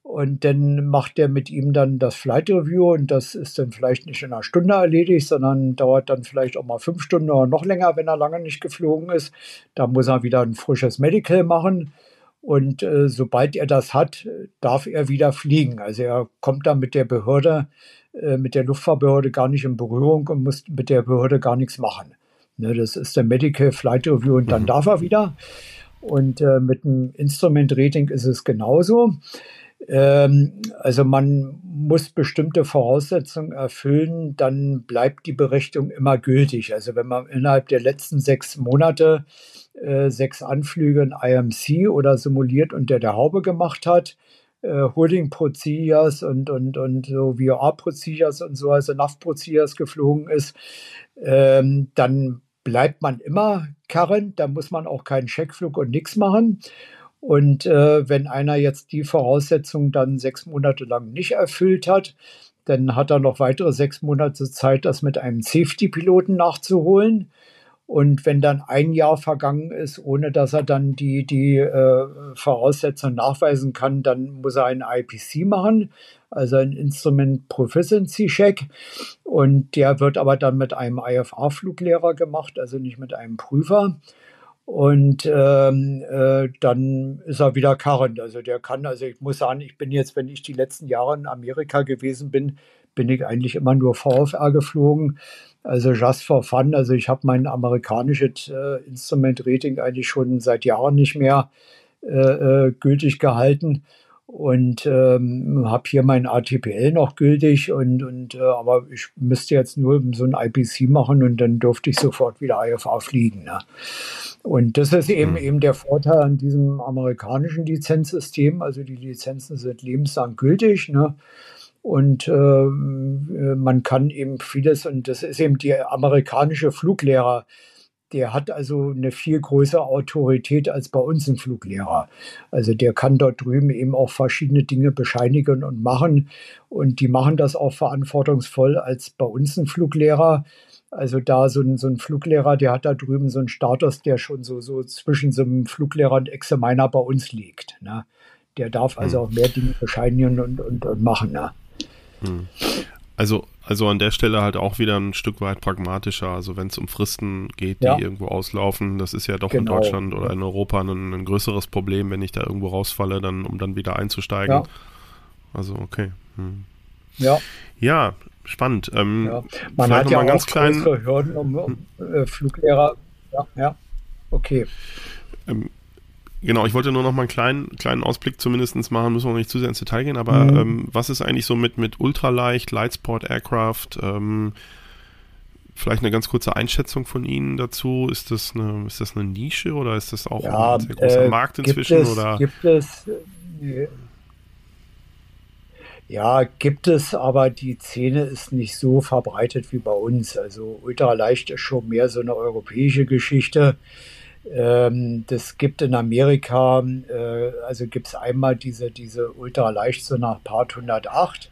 Und dann macht er mit ihm dann das Flight Review und das ist dann vielleicht nicht in einer Stunde erledigt, sondern dauert dann vielleicht auch mal fünf Stunden oder noch länger, wenn er lange nicht geflogen ist. Da muss er wieder ein frisches Medical machen. Und äh, sobald er das hat, darf er wieder fliegen. Also er kommt dann mit der Behörde, äh, mit der Luftfahrtbehörde gar nicht in Berührung und muss mit der Behörde gar nichts machen. Ne, das ist der Medical Flight Review und dann mhm. darf er wieder. Und äh, mit dem Instrument Rating ist es genauso. Ähm, also man muss bestimmte Voraussetzungen erfüllen, dann bleibt die Berechtigung immer gültig. Also wenn man innerhalb der letzten sechs Monate äh, sechs Anflüge in IMC oder simuliert unter der Haube gemacht hat, äh, Holding Procedures und, und, und so VR Procedures und so, also NAV Procedures geflogen ist, ähm, dann bleibt man immer current, da muss man auch keinen Checkflug und nichts machen. Und äh, wenn einer jetzt die Voraussetzungen dann sechs Monate lang nicht erfüllt hat, dann hat er noch weitere sechs Monate Zeit, das mit einem Safety-Piloten nachzuholen. Und wenn dann ein Jahr vergangen ist, ohne dass er dann die, die äh, Voraussetzungen nachweisen kann, dann muss er einen IPC machen, also ein Instrument Proficiency Check. Und der wird aber dann mit einem IFA-Fluglehrer gemacht, also nicht mit einem Prüfer. Und ähm, äh, dann ist er wieder current. Also der kann, also ich muss sagen, ich bin jetzt, wenn ich die letzten Jahre in Amerika gewesen bin, bin ich eigentlich immer nur VFR geflogen. Also just for fun. Also ich habe mein amerikanisches äh, Instrument-Rating eigentlich schon seit Jahren nicht mehr äh, äh gültig gehalten und ähm, habe hier mein ATPL noch gültig und, und äh, aber ich müsste jetzt nur so ein IPC machen und dann durfte ich sofort wieder IFA fliegen. Ne? Und das ist eben, mhm. eben der Vorteil an diesem amerikanischen Lizenzsystem. Also die Lizenzen sind lebenslang gültig. Ne? Und äh, man kann eben vieles, und das ist eben die amerikanische Fluglehrer, der hat also eine viel größere Autorität als bei uns ein Fluglehrer. Also der kann dort drüben eben auch verschiedene Dinge bescheinigen und machen. Und die machen das auch verantwortungsvoll als bei uns ein Fluglehrer. Also da so ein, so ein Fluglehrer, der hat da drüben so einen Status, der schon so, so zwischen so einem Fluglehrer und Examiner bei uns liegt. Ne? Der darf also hm. auch mehr Dinge bescheinigen und, und, und machen. Ne? Hm. Also, also an der Stelle halt auch wieder ein Stück weit pragmatischer. Also wenn es um Fristen geht, die ja. irgendwo auslaufen, das ist ja doch genau. in Deutschland oder in Europa ein, ein, größeres Problem, wenn ich da irgendwo rausfalle, dann um dann wieder einzusteigen. Ja. Also okay. Hm. Ja. Ja, spannend. Ähm, ja. Man hat ja auch ganz klein, Hürden um, um äh, Fluglehrer. Ja, ja. Okay. Ähm, Genau, ich wollte nur noch mal einen kleinen, kleinen Ausblick zumindest machen, müssen wir noch nicht zu sehr ins Detail gehen, aber mhm. ähm, was ist eigentlich so mit, mit Ultraleicht, Lightsport Aircraft? Ähm, vielleicht eine ganz kurze Einschätzung von Ihnen dazu. Ist das eine, ist das eine Nische oder ist das auch ja, ein sehr großer äh, Markt inzwischen? Gibt es, oder? Gibt es, äh, ja, gibt es, aber die Szene ist nicht so verbreitet wie bei uns. Also Ultraleicht ist schon mehr so eine europäische Geschichte. Ähm, das gibt in Amerika, äh, also gibt es einmal diese, diese ultraleicht so nach Part 108.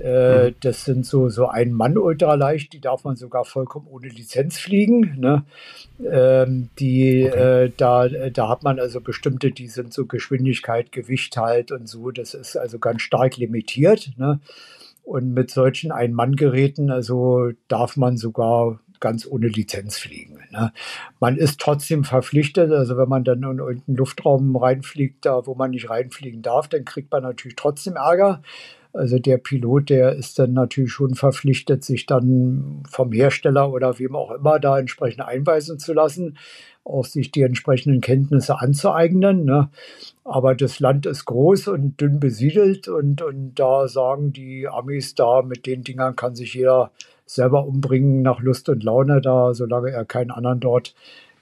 Äh, mhm. Das sind so, so ein Mann ultraleicht, die darf man sogar vollkommen ohne Lizenz fliegen. Ne? Ähm, die, okay. äh, da, da hat man also bestimmte, die sind so Geschwindigkeit, Gewicht halt und so. Das ist also ganz stark limitiert. Ne? Und mit solchen Ein-Mann-Geräten, also darf man sogar ganz ohne Lizenz fliegen. Ne? Man ist trotzdem verpflichtet, also wenn man dann in irgendeinen Luftraum reinfliegt, da wo man nicht reinfliegen darf, dann kriegt man natürlich trotzdem Ärger. Also der Pilot, der ist dann natürlich schon verpflichtet, sich dann vom Hersteller oder wem auch immer da entsprechend einweisen zu lassen, auch sich die entsprechenden Kenntnisse anzueignen. Ne? Aber das Land ist groß und dünn besiedelt und, und da sagen die Amis, da mit den Dingern kann sich jeder selber umbringen nach Lust und Laune da, solange er keinen anderen dort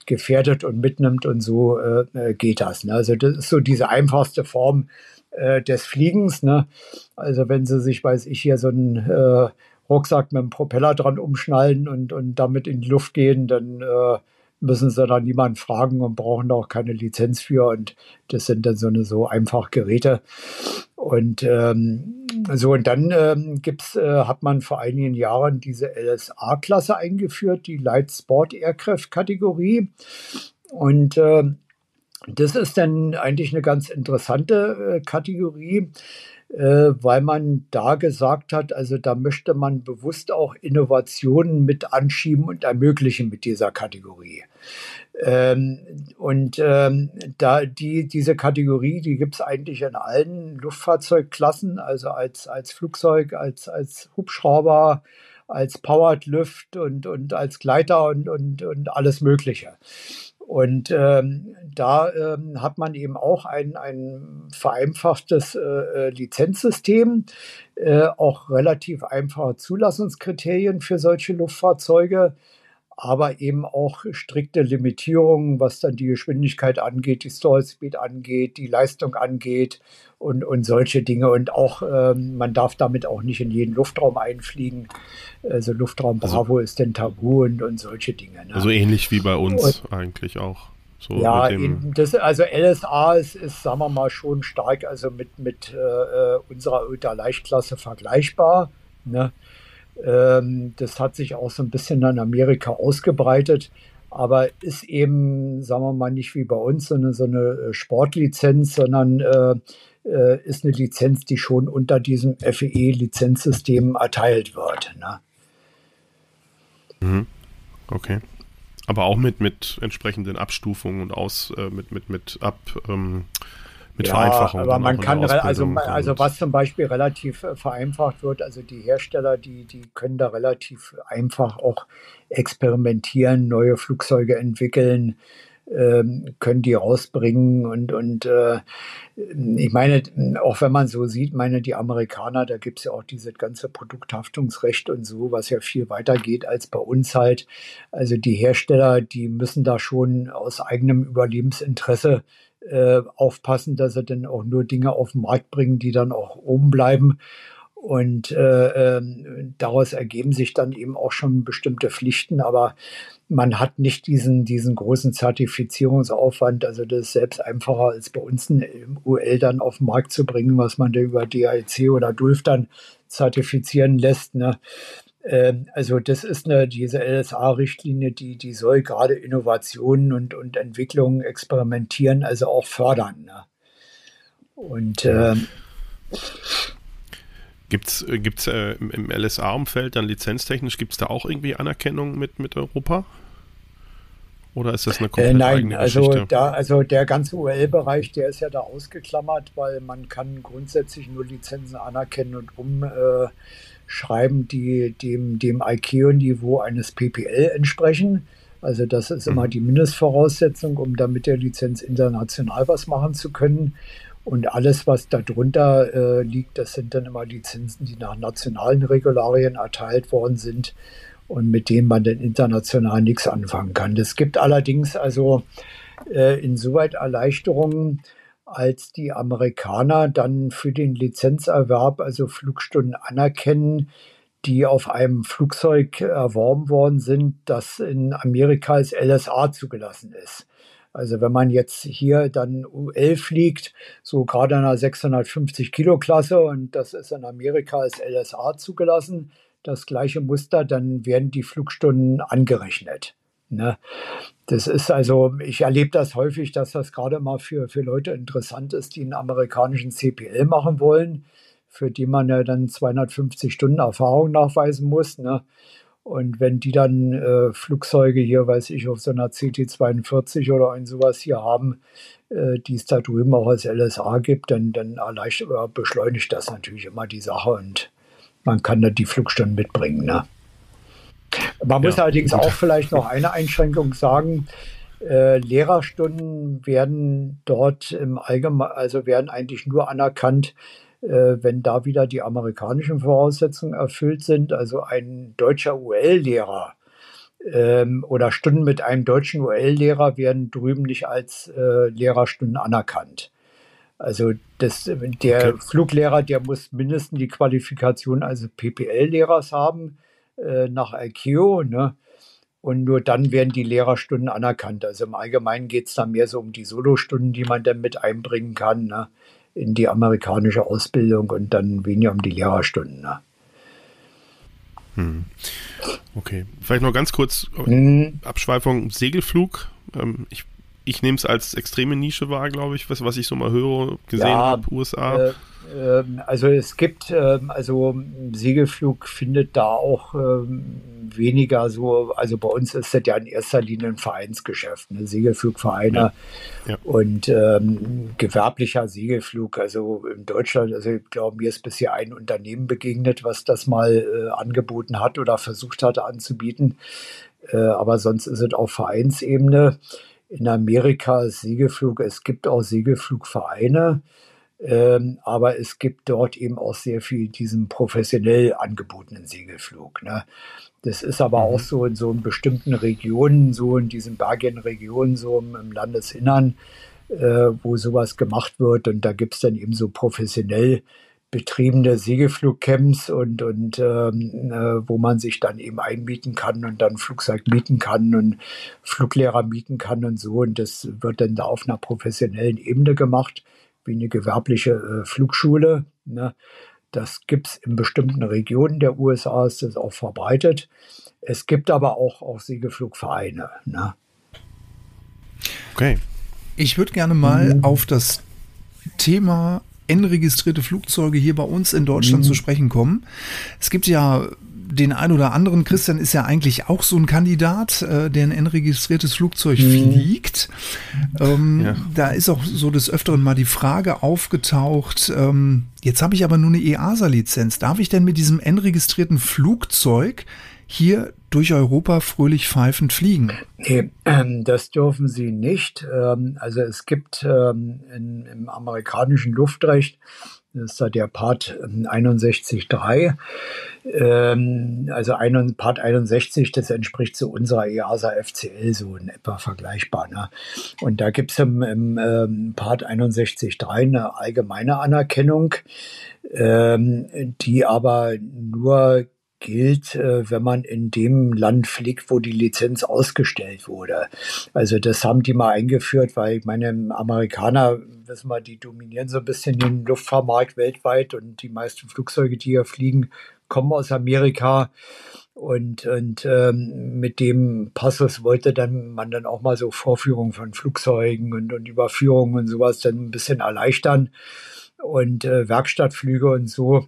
gefährdet und mitnimmt und so äh, äh, geht das. Ne? Also das ist so diese einfachste Form äh, des Fliegens. Ne? Also wenn Sie sich, weiß ich, hier so einen äh, Rucksack mit einem Propeller dran umschnallen und, und damit in die Luft gehen, dann äh, müssen sie da niemanden fragen und brauchen auch keine Lizenz für. Und das sind dann so eine so einfach Geräte. Und ähm, so, und dann ähm, gibt's, äh, hat man vor einigen Jahren diese LSA-Klasse eingeführt, die Light Sport Aircraft-Kategorie. Und äh, das ist dann eigentlich eine ganz interessante äh, Kategorie weil man da gesagt hat, also da möchte man bewusst auch Innovationen mit anschieben und ermöglichen mit dieser Kategorie. Ähm, und ähm, da die, diese Kategorie, die gibt es eigentlich in allen Luftfahrzeugklassen, also als, als Flugzeug, als, als Hubschrauber, als Powered Lift und, und als Gleiter und, und, und alles Mögliche. Und ähm, da ähm, hat man eben auch ein, ein vereinfachtes äh, äh, Lizenzsystem, äh, auch relativ einfache Zulassungskriterien für solche Luftfahrzeuge aber eben auch strikte Limitierungen, was dann die Geschwindigkeit angeht, die Stall Speed angeht, die Leistung angeht und, und solche Dinge. Und auch, ähm, man darf damit auch nicht in jeden Luftraum einfliegen. Also Luftraum also Bravo also, ist denn tabu und, und solche Dinge. Ne? Also ähnlich wie bei uns und, eigentlich auch. So ja, das, also LSA ist, ist, sagen wir mal, schon stark, also mit, mit äh, äh unserer Ultraleichtklasse vergleichbar. Ne? Ähm, das hat sich auch so ein bisschen in Amerika ausgebreitet. aber ist eben, sagen wir mal, nicht wie bei uns so eine, so eine äh, Sportlizenz, sondern äh, äh, ist eine Lizenz, die schon unter diesem FEE-Lizenzsystem erteilt wird. Ne? Mhm. Okay. Aber auch mit, mit entsprechenden Abstufungen und aus, äh, mit, mit, mit Ab, ähm, mit ja, Vereinfachung. Aber man kann, also, also was zum Beispiel relativ äh, vereinfacht wird, also die Hersteller, die, die können da relativ einfach auch experimentieren, neue Flugzeuge entwickeln, ähm, können die rausbringen und, und äh, ich meine, auch wenn man so sieht, meine die Amerikaner, da gibt es ja auch dieses ganze Produkthaftungsrecht und so, was ja viel weiter geht als bei uns halt. Also die Hersteller, die müssen da schon aus eigenem Überlebensinteresse äh, aufpassen, dass sie dann auch nur Dinge auf den Markt bringen, die dann auch oben bleiben. Und äh, äh, daraus ergeben sich dann eben auch schon bestimmte Pflichten, aber man hat nicht diesen, diesen großen Zertifizierungsaufwand. Also das ist selbst einfacher als bei uns ein UL dann auf den Markt zu bringen, was man da über DIC oder DULF dann zertifizieren lässt. Ne? Ähm, also das ist eine, diese LSA-Richtlinie, die, die soll gerade Innovationen und, und Entwicklungen experimentieren, also auch fördern. Ne? Und ähm, Gibt es gibt's, äh, im, im LSA-Umfeld dann lizenztechnisch, gibt es da auch irgendwie Anerkennung mit, mit Europa? Oder ist das eine komplett äh, Nein, also, da, also der ganze UL-Bereich, der ist ja da ausgeklammert, weil man kann grundsätzlich nur Lizenzen anerkennen und um äh, schreiben, die dem, dem ICAO-Niveau eines PPL entsprechen. Also das ist immer mhm. die Mindestvoraussetzung, um dann mit der Lizenz international was machen zu können. Und alles, was darunter äh, liegt, das sind dann immer Lizenzen, die nach nationalen Regularien erteilt worden sind und mit denen man dann international nichts anfangen kann. Es gibt allerdings also äh, insoweit Erleichterungen, als die Amerikaner dann für den Lizenzerwerb also Flugstunden anerkennen, die auf einem Flugzeug erworben worden sind, das in Amerika als LSA zugelassen ist. Also wenn man jetzt hier dann UL fliegt, so gerade in einer 650 Kilo Klasse und das ist in Amerika als LSA zugelassen, das gleiche Muster, dann werden die Flugstunden angerechnet. Ne? Das ist also, ich erlebe das häufig, dass das gerade mal für, für Leute interessant ist, die einen amerikanischen CPL machen wollen, für die man ja dann 250 Stunden Erfahrung nachweisen muss. Ne? Und wenn die dann äh, Flugzeuge hier, weiß ich, auf so einer CT-42 oder ein sowas hier haben, äh, die es da drüben auch als LSA gibt, dann, dann erleichtert, beschleunigt das natürlich immer die Sache und man kann da die Flugstunden mitbringen. Ne? Man muss ja, allerdings gut. auch vielleicht noch eine Einschränkung sagen. Äh, Lehrerstunden werden dort im Allgemeinen, also werden eigentlich nur anerkannt, äh, wenn da wieder die amerikanischen Voraussetzungen erfüllt sind. Also ein deutscher UL-Lehrer ähm, oder Stunden mit einem deutschen UL-Lehrer werden drüben nicht als äh, Lehrerstunden anerkannt. Also das, der okay. Fluglehrer, der muss mindestens die Qualifikation als PPL-Lehrers haben äh, nach ICAO. Ne? Und nur dann werden die Lehrerstunden anerkannt. Also im Allgemeinen geht es da mehr so um die Solostunden, die man dann mit einbringen kann ne? in die amerikanische Ausbildung und dann weniger um die Lehrerstunden. Ne? Hm. Okay, vielleicht noch ganz kurz hm. Abschweifung Segelflug. Ähm, ich ich nehme es als extreme Nische wahr, glaube ich, was, was ich so mal höre, gesehen ja, habe, USA. Äh, also es gibt, äh, also Segelflug findet da auch ähm, weniger so, also bei uns ist das ja in erster Linie ein Vereinsgeschäft, ne? Segelflugvereine ja. Ja. und ähm, gewerblicher Segelflug. Also in Deutschland, also ich glaube, mir ist bisher ein Unternehmen begegnet, was das mal äh, angeboten hat oder versucht hatte anzubieten. Äh, aber sonst ist es auf Vereinsebene in Amerika ist Segelflug, es gibt auch Segelflugvereine, ähm, aber es gibt dort eben auch sehr viel diesen professionell angebotenen Segelflug. Ne? Das ist aber mhm. auch so in so bestimmten Regionen, so in diesen bergigen Regionen, so im, im Landesinnern, äh, wo sowas gemacht wird. Und da gibt es dann eben so professionell betriebene Segelflugcamps und, und ähm, äh, wo man sich dann eben einmieten kann und dann Flugzeug mieten kann und Fluglehrer mieten kann und so. Und das wird dann da auf einer professionellen Ebene gemacht, wie eine gewerbliche äh, Flugschule. Ne? Das gibt es in bestimmten Regionen der USA, ist das auch verbreitet. Es gibt aber auch, auch Segelflugvereine. Ne? Okay. Ich würde gerne mal mhm. auf das Thema N-registrierte Flugzeuge hier bei uns in Deutschland mhm. zu sprechen kommen. Es gibt ja den ein oder anderen, Christian ist ja eigentlich auch so ein Kandidat, äh, der ein N-registriertes Flugzeug mhm. fliegt. Ähm, ja. Da ist auch so des Öfteren mal die Frage aufgetaucht, ähm, jetzt habe ich aber nur eine EASA-Lizenz. Darf ich denn mit diesem N-registrierten Flugzeug hier durch Europa fröhlich pfeifend fliegen? Nee, ähm, das dürfen sie nicht. Ähm, also es gibt ähm, im amerikanischen Luftrecht, das ist der Part 61.3, ähm, also ein, Part 61, das entspricht zu unserer EASA FCL so in etwa vergleichbar. Ne? Und da gibt es im, im ähm, Part 61.3 eine allgemeine Anerkennung, ähm, die aber nur gilt, äh, wenn man in dem Land fliegt, wo die Lizenz ausgestellt wurde. Also das haben die mal eingeführt, weil ich meine, Amerikaner, wissen wir, die dominieren so ein bisschen den Luftfahrtmarkt weltweit und die meisten Flugzeuge, die hier fliegen, kommen aus Amerika. Und, und ähm, mit dem Passus wollte dann man dann auch mal so Vorführungen von Flugzeugen und, und Überführungen und sowas dann ein bisschen erleichtern und äh, Werkstattflüge und so.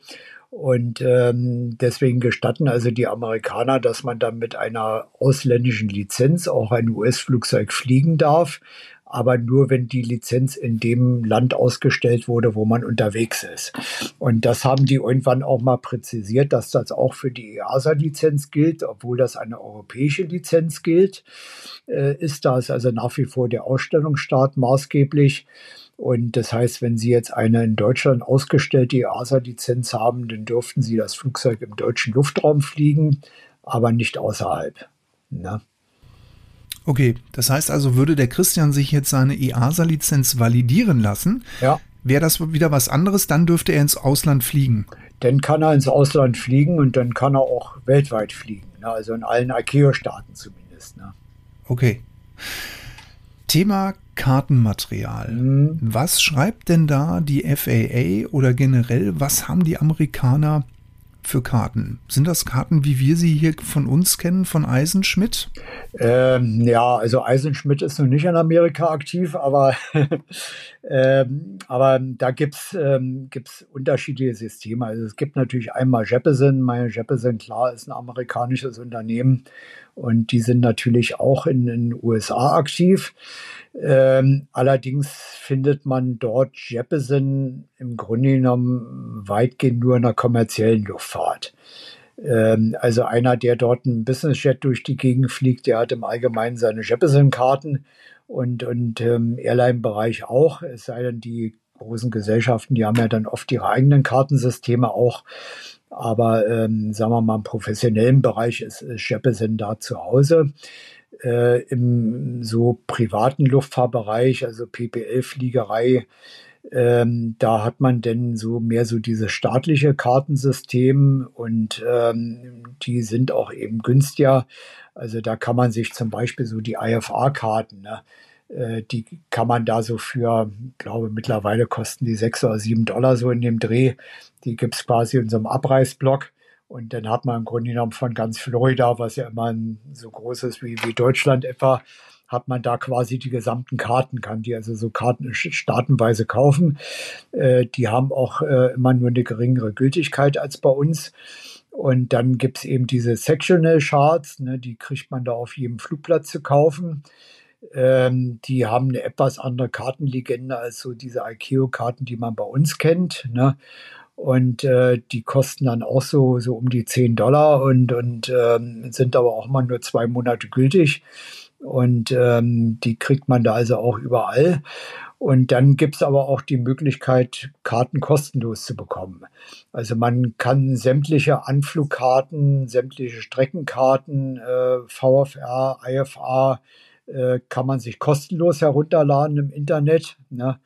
Und ähm, deswegen gestatten also die Amerikaner, dass man dann mit einer ausländischen Lizenz auch ein US-Flugzeug fliegen darf, aber nur wenn die Lizenz in dem Land ausgestellt wurde, wo man unterwegs ist. Und das haben die irgendwann auch mal präzisiert, dass das auch für die EASA-Lizenz gilt, obwohl das eine europäische Lizenz gilt, äh, ist das also nach wie vor der Ausstellungsstaat maßgeblich. Und das heißt, wenn Sie jetzt eine in Deutschland ausgestellte EASA-Lizenz haben, dann dürften Sie das Flugzeug im deutschen Luftraum fliegen, aber nicht außerhalb. Na? Ne? Okay, das heißt also, würde der Christian sich jetzt seine EASA-Lizenz validieren lassen, ja. wäre das wieder was anderes, dann dürfte er ins Ausland fliegen. Dann kann er ins Ausland fliegen und dann kann er auch weltweit fliegen, ne? also in allen ICAO-Staaten zumindest. Ne? Okay. Thema Kartenmaterial. Mhm. Was schreibt denn da die FAA oder generell, was haben die Amerikaner für Karten? Sind das Karten, wie wir sie hier von uns kennen, von Eisenschmidt? Ähm, ja, also Eisenschmidt ist noch nicht in Amerika aktiv, aber, ähm, aber da gibt es ähm, unterschiedliche Systeme. Also es gibt natürlich einmal Jeppesen. Meine Jeppesen, klar, ist ein amerikanisches Unternehmen und die sind natürlich auch in den USA aktiv. Ähm, allerdings findet man dort Jeppesen im Grunde genommen weitgehend nur in der kommerziellen Luftfahrt. Ähm, also einer, der dort ein Businessjet durch die Gegend fliegt, der hat im Allgemeinen seine Jeppesen-Karten und, und im Airline-Bereich auch. Es sei denn, die großen Gesellschaften, die haben ja dann oft ihre eigenen Kartensysteme auch. Aber ähm, sagen wir mal, im professionellen Bereich ist, ist Jeppesen da zu Hause äh, im so privaten Luftfahrtbereich, also PPL-Fliegerei, ähm, da hat man denn so mehr so dieses staatliche Kartensystem und ähm, die sind auch eben günstiger. Also da kann man sich zum Beispiel so die IFA-Karten, ne, die kann man da so für, glaube mittlerweile kosten die sechs oder sieben Dollar so in dem Dreh. Die gibt es quasi in so einem Abreißblock. Und dann hat man im Grunde genommen von ganz Florida, was ja immer so groß ist wie, wie Deutschland etwa, hat man da quasi die gesamten Karten, kann die also so Karten staatenweise kaufen. Äh, die haben auch äh, immer nur eine geringere Gültigkeit als bei uns. Und dann gibt es eben diese Sectional Charts, ne, die kriegt man da auf jedem Flugplatz zu kaufen. Ähm, die haben eine etwas andere Kartenlegende als so diese IKEA-Karten, die man bei uns kennt. Ne? Und äh, die kosten dann auch so, so um die 10 Dollar und, und ähm, sind aber auch mal nur zwei Monate gültig. Und ähm, die kriegt man da also auch überall. Und dann gibt es aber auch die Möglichkeit, Karten kostenlos zu bekommen. Also man kann sämtliche Anflugkarten, sämtliche Streckenkarten, äh, VFR, IFA, äh, kann man sich kostenlos herunterladen im Internet. Ne?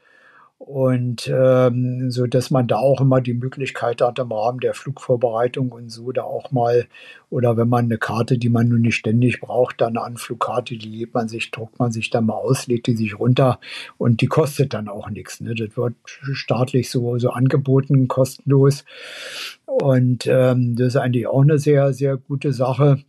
Und ähm, so dass man da auch immer die Möglichkeit hat, im Rahmen der Flugvorbereitung und so da auch mal, oder wenn man eine Karte, die man nun nicht ständig braucht, dann eine Anflugkarte, die lädt man sich, druckt man sich dann mal aus, lädt die sich runter und die kostet dann auch nichts. Ne? Das wird staatlich so, so angeboten, kostenlos. Und ähm, das ist eigentlich auch eine sehr, sehr gute Sache.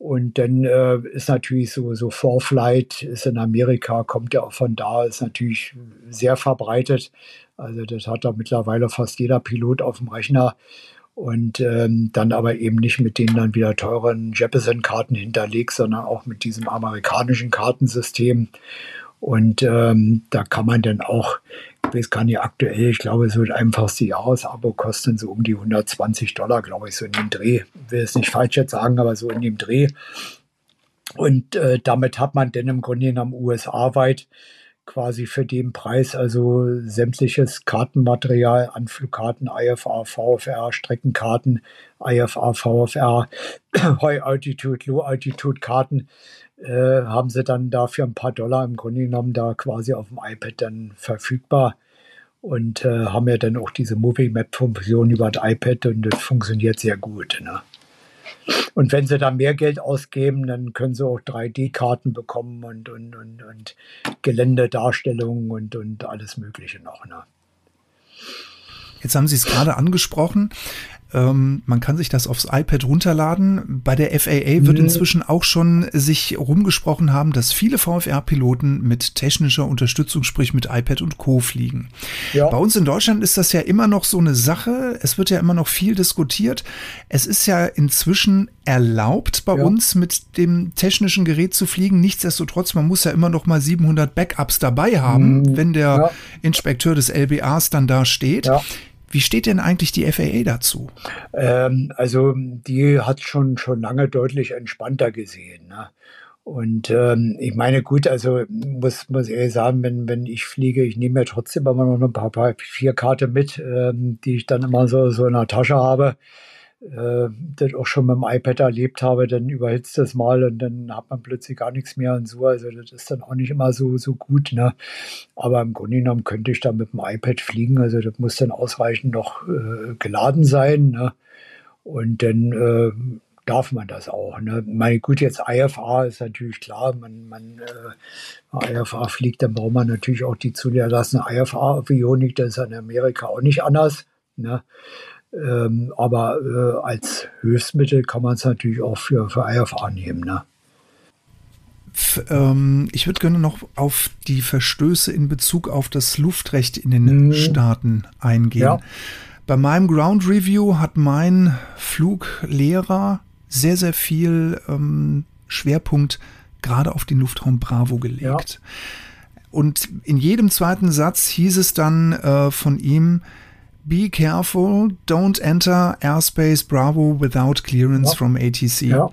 Und dann äh, ist natürlich so, so Vorflight ist in Amerika, kommt ja auch von da, ist natürlich sehr verbreitet. Also das hat da mittlerweile fast jeder Pilot auf dem Rechner. Und ähm, dann aber eben nicht mit den dann wieder teuren Jeppesen-Karten hinterlegt, sondern auch mit diesem amerikanischen Kartensystem. Und ähm, da kann man dann auch, weiß gar nicht aktuell, ich glaube, so ein einfachste Jahresabo kosten so um die 120 Dollar, glaube ich, so in dem Dreh. Ich will es nicht falsch jetzt sagen, aber so in dem Dreh. Und äh, damit hat man dann im Grunde genommen USA-weit quasi für den Preis also sämtliches Kartenmaterial, Anflugkarten, IFA, VFR, Streckenkarten, IFA, VFR, High Altitude, Low Altitude Karten äh, haben sie dann dafür ein paar Dollar im Grunde genommen da quasi auf dem iPad dann verfügbar und äh, haben ja dann auch diese Movie Map Funktion über das iPad und das funktioniert sehr gut. Ne? Und wenn sie da mehr Geld ausgeben, dann können sie auch 3D-Karten bekommen und, und, und, und Geländedarstellungen und, und alles Mögliche noch. Ne? Jetzt haben Sie es gerade angesprochen. Ähm, man kann sich das aufs iPad runterladen. Bei der FAA wird mhm. inzwischen auch schon sich rumgesprochen haben, dass viele VFR-Piloten mit technischer Unterstützung, sprich mit iPad und Co. fliegen. Ja. Bei uns in Deutschland ist das ja immer noch so eine Sache. Es wird ja immer noch viel diskutiert. Es ist ja inzwischen erlaubt, bei ja. uns mit dem technischen Gerät zu fliegen. Nichtsdestotrotz, man muss ja immer noch mal 700 Backups dabei haben, mhm. wenn der ja. Inspekteur des LBAs dann da steht. Wie steht denn eigentlich die FAA dazu? Ähm, also die hat schon schon lange deutlich entspannter gesehen. Ne? Und ähm, ich meine, gut, also muss, muss ehrlich sagen, wenn, wenn ich fliege, ich nehme ja trotzdem immer noch ein paar, paar vier Karte mit, ähm, die ich dann immer so, so in der Tasche habe äh, das auch schon mit dem iPad erlebt habe, dann überhitzt das mal und dann hat man plötzlich gar nichts mehr und so. Also das ist dann auch nicht immer so, so gut. Ne? Aber im Grunde genommen könnte ich da mit dem iPad fliegen. Also das muss dann ausreichend noch äh, geladen sein. Ne? Und dann äh, darf man das auch. Ne? Meine gut, jetzt IFA ist natürlich klar, man, man äh, IFA fliegt, dann braucht man natürlich auch die zugelassene IFA-Avionik, das ist in Amerika auch nicht anders. Ne? Ähm, aber äh, als Hilfsmittel kann man es natürlich auch für, für IFA nehmen. Ne? Ähm, ich würde gerne noch auf die Verstöße in Bezug auf das Luftrecht in den mhm. Staaten eingehen. Ja. Bei meinem Ground Review hat mein Fluglehrer sehr, sehr viel ähm, Schwerpunkt gerade auf den Luftraum Bravo gelegt. Ja. Und in jedem zweiten Satz hieß es dann äh, von ihm, Be careful, don't enter airspace Bravo without clearance ja. from ATC. Ja.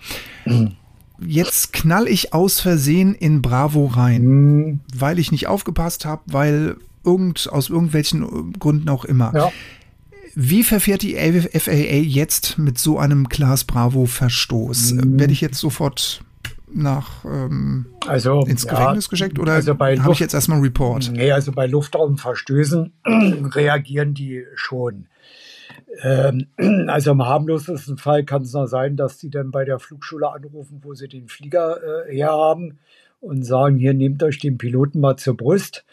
Jetzt knall ich aus Versehen in Bravo rein, mhm. weil ich nicht aufgepasst habe, weil irgend, aus irgendwelchen Gründen auch immer. Ja. Wie verfährt die FAA jetzt mit so einem Class Bravo Verstoß? Mhm. Werde ich jetzt sofort nach ähm, also, ins Gefängnis ja, geschickt oder also habe ich jetzt erstmal einen Report? Nee, also bei Luftraumverstößen reagieren die schon. Ähm, also im harmlosesten Fall kann es noch sein, dass die dann bei der Flugschule anrufen, wo sie den Flieger äh, herhaben und sagen, hier nehmt euch den Piloten mal zur Brust.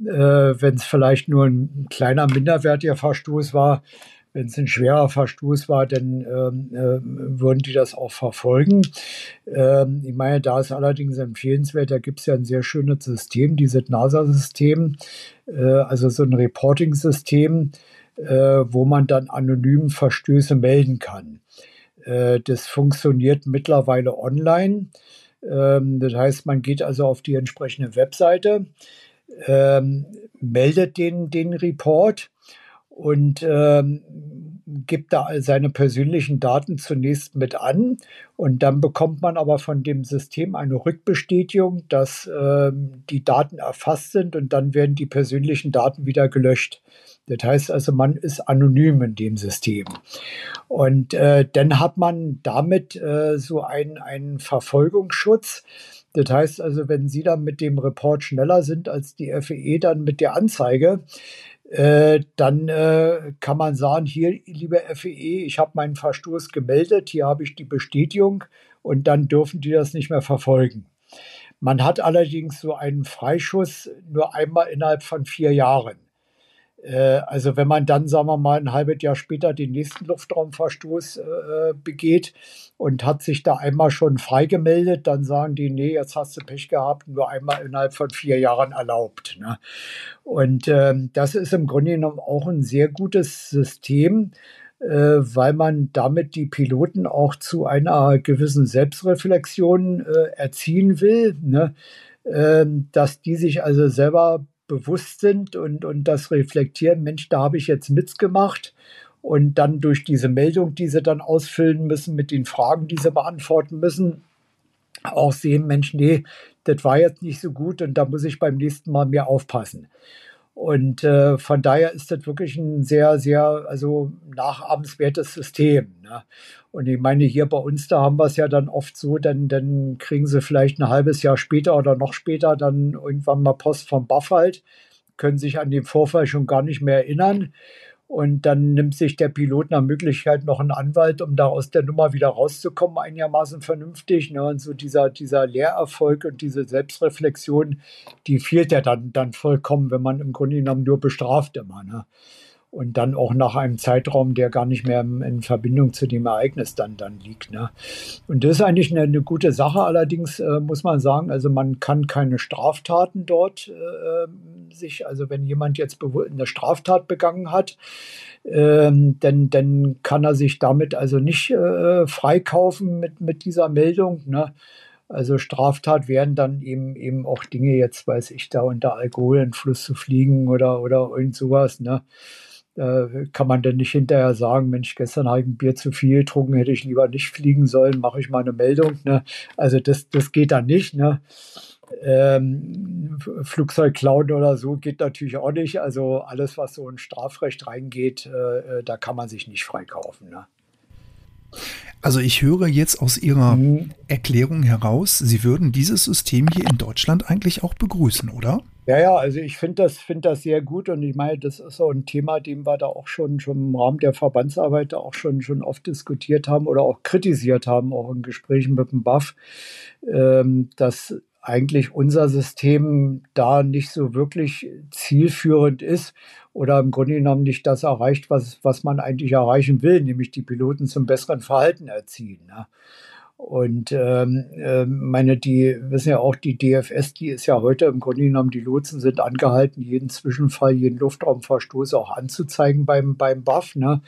Äh, Wenn es vielleicht nur ein kleiner minderwertiger Verstoß war, wenn es ein schwerer Verstoß war, dann ähm, äh, würden die das auch verfolgen. Ähm, ich meine, da ist allerdings empfehlenswert, da gibt es ja ein sehr schönes System, dieses NASA-System, äh, also so ein Reporting-System, äh, wo man dann anonym Verstöße melden kann. Äh, das funktioniert mittlerweile online. Ähm, das heißt, man geht also auf die entsprechende Webseite, ähm, meldet den, den Report und ähm, gibt da seine persönlichen Daten zunächst mit an und dann bekommt man aber von dem System eine Rückbestätigung, dass ähm, die Daten erfasst sind und dann werden die persönlichen Daten wieder gelöscht. Das heißt also, man ist anonym in dem System. Und äh, dann hat man damit äh, so einen, einen Verfolgungsschutz. Das heißt also, wenn Sie dann mit dem Report schneller sind als die FEE dann mit der Anzeige, äh, dann äh, kann man sagen, hier, liebe FEE, ich habe meinen Verstoß gemeldet, hier habe ich die Bestätigung und dann dürfen die das nicht mehr verfolgen. Man hat allerdings so einen Freischuss nur einmal innerhalb von vier Jahren. Äh, also wenn man dann, sagen wir mal, ein halbes Jahr später den nächsten Luftraumverstoß äh, begeht und hat sich da einmal schon freigemeldet, dann sagen die, nee, jetzt hast du Pech gehabt, nur einmal innerhalb von vier Jahren erlaubt. Ne? Und ähm, das ist im Grunde genommen auch ein sehr gutes System, äh, weil man damit die Piloten auch zu einer gewissen Selbstreflexion äh, erziehen will. Ne? Ähm, dass die sich also selber bewusst sind und, und das reflektieren, Mensch, da habe ich jetzt mitgemacht. Und dann durch diese Meldung, die sie dann ausfüllen müssen, mit den Fragen, die sie beantworten müssen, auch sehen, Mensch, nee, das war jetzt nicht so gut und da muss ich beim nächsten Mal mehr aufpassen. Und äh, von daher ist das wirklich ein sehr, sehr, also nachahmenswertes System. Ne? Und ich meine, hier bei uns, da haben wir es ja dann oft so, dann, dann kriegen sie vielleicht ein halbes Jahr später oder noch später dann irgendwann mal Post vom Buff halt, können sich an den Vorfall schon gar nicht mehr erinnern. Und dann nimmt sich der Pilot nach Möglichkeit noch einen Anwalt, um da aus der Nummer wieder rauszukommen, einigermaßen vernünftig. Ne? Und so dieser, dieser Lehrerfolg und diese Selbstreflexion, die fehlt ja dann, dann vollkommen, wenn man im Grunde genommen nur bestraft immer. Ne? Und dann auch nach einem Zeitraum, der gar nicht mehr in Verbindung zu dem Ereignis dann, dann liegt. Ne? Und das ist eigentlich eine, eine gute Sache. Allerdings äh, muss man sagen, also man kann keine Straftaten dort äh, sich, also wenn jemand jetzt eine Straftat begangen hat, ähm, dann, dann kann er sich damit also nicht äh, freikaufen mit, mit dieser Meldung. Ne? Also Straftat wären dann eben eben auch Dinge, jetzt weiß ich, da unter Alkoholeinfluss zu fliegen oder, oder irgend sowas. Ne? Äh, kann man denn nicht hinterher sagen, Mensch, gestern habe ich ein Bier zu viel getrunken, hätte ich lieber nicht fliegen sollen, mache ich mal eine Meldung. Ne? Also das, das geht dann nicht. Ne? Ähm, Flugzeug klauen oder so geht natürlich auch nicht. Also alles, was so in Strafrecht reingeht, äh, äh da kann man sich nicht freikaufen. Ne? Also ich höre jetzt aus Ihrer mhm. Erklärung heraus, Sie würden dieses System hier in Deutschland eigentlich auch begrüßen, oder? Ja, ja, also ich finde das, find das sehr gut und ich meine, das ist so ein Thema, dem wir da auch schon, schon im Rahmen der Verbandsarbeit auch schon, schon oft diskutiert haben oder auch kritisiert haben, auch in Gesprächen mit dem BAF, ähm, dass eigentlich unser System da nicht so wirklich zielführend ist oder im Grunde genommen nicht das erreicht, was, was man eigentlich erreichen will, nämlich die Piloten zum besseren Verhalten erziehen. Ne? Und ähm, äh, meine, die wissen ja auch, die DFS, die ist ja heute im Grunde genommen, die Lotsen sind angehalten, jeden Zwischenfall, jeden Luftraumverstoß auch anzuzeigen beim, beim BAF. Ne?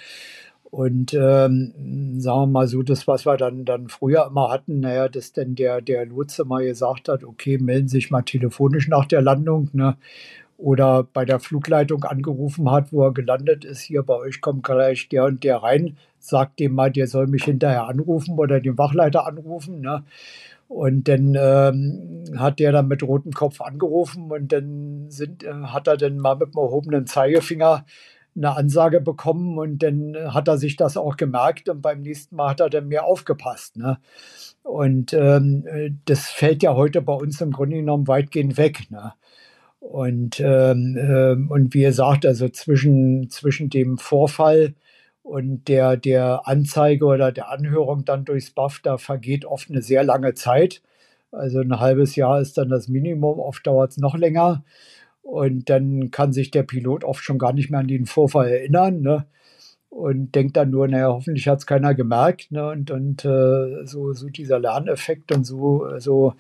Und ähm, sagen wir mal so, das, was wir dann, dann früher immer hatten, naja, dass denn der, der Lotse mal gesagt hat, okay, melden Sie sich mal telefonisch nach der Landung, ne? Oder bei der Flugleitung angerufen hat, wo er gelandet ist, hier bei euch kommt gleich der und der rein, sagt dem mal, der soll mich hinterher anrufen oder den Wachleiter anrufen. Ne? Und dann ähm, hat der dann mit rotem Kopf angerufen und dann sind, äh, hat er dann mal mit dem erhobenen Zeigefinger eine Ansage bekommen und dann hat er sich das auch gemerkt und beim nächsten Mal hat er dann mehr aufgepasst. Ne? Und ähm, das fällt ja heute bei uns im Grunde genommen weitgehend weg. Ne? Und, ähm, ähm, und wie ihr sagt, also zwischen, zwischen dem Vorfall und der, der Anzeige oder der Anhörung dann durchs BAF, da vergeht oft eine sehr lange Zeit. Also ein halbes Jahr ist dann das Minimum, oft dauert es noch länger. Und dann kann sich der Pilot oft schon gar nicht mehr an den Vorfall erinnern. Ne? Und denkt dann nur, naja, hoffentlich hat es keiner gemerkt. Ne? Und, und äh, so, so dieser Lerneffekt und so, so,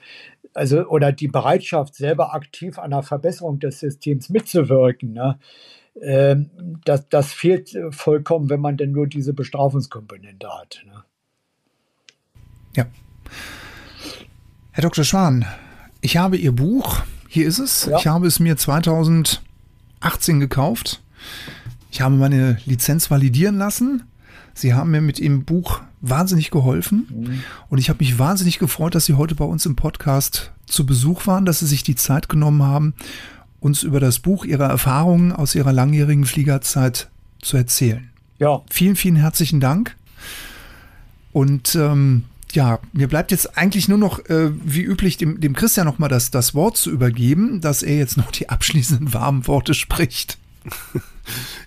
also, oder die Bereitschaft, selber aktiv an der Verbesserung des Systems mitzuwirken. Ne? Ähm, das, das fehlt äh, vollkommen, wenn man denn nur diese Bestrafungskomponente hat. Ne? Ja. Herr Dr. Schwan, ich habe Ihr Buch, hier ist es, ja. ich habe es mir 2018 gekauft. Ich habe meine Lizenz validieren lassen. Sie haben mir mit Ihrem Buch wahnsinnig geholfen mhm. und ich habe mich wahnsinnig gefreut, dass Sie heute bei uns im Podcast zu Besuch waren, dass Sie sich die Zeit genommen haben uns über das Buch, Ihre Erfahrungen aus Ihrer langjährigen Fliegerzeit zu erzählen. Ja. Vielen, vielen herzlichen Dank. Und ähm, ja, mir bleibt jetzt eigentlich nur noch, äh, wie üblich, dem, dem Christian nochmal das, das Wort zu übergeben, dass er jetzt noch die abschließenden warmen Worte spricht.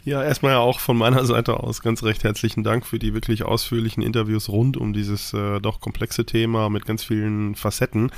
Ja, erstmal ja auch von meiner Seite aus ganz recht herzlichen Dank für die wirklich ausführlichen Interviews rund um dieses äh, doch komplexe Thema mit ganz vielen Facetten.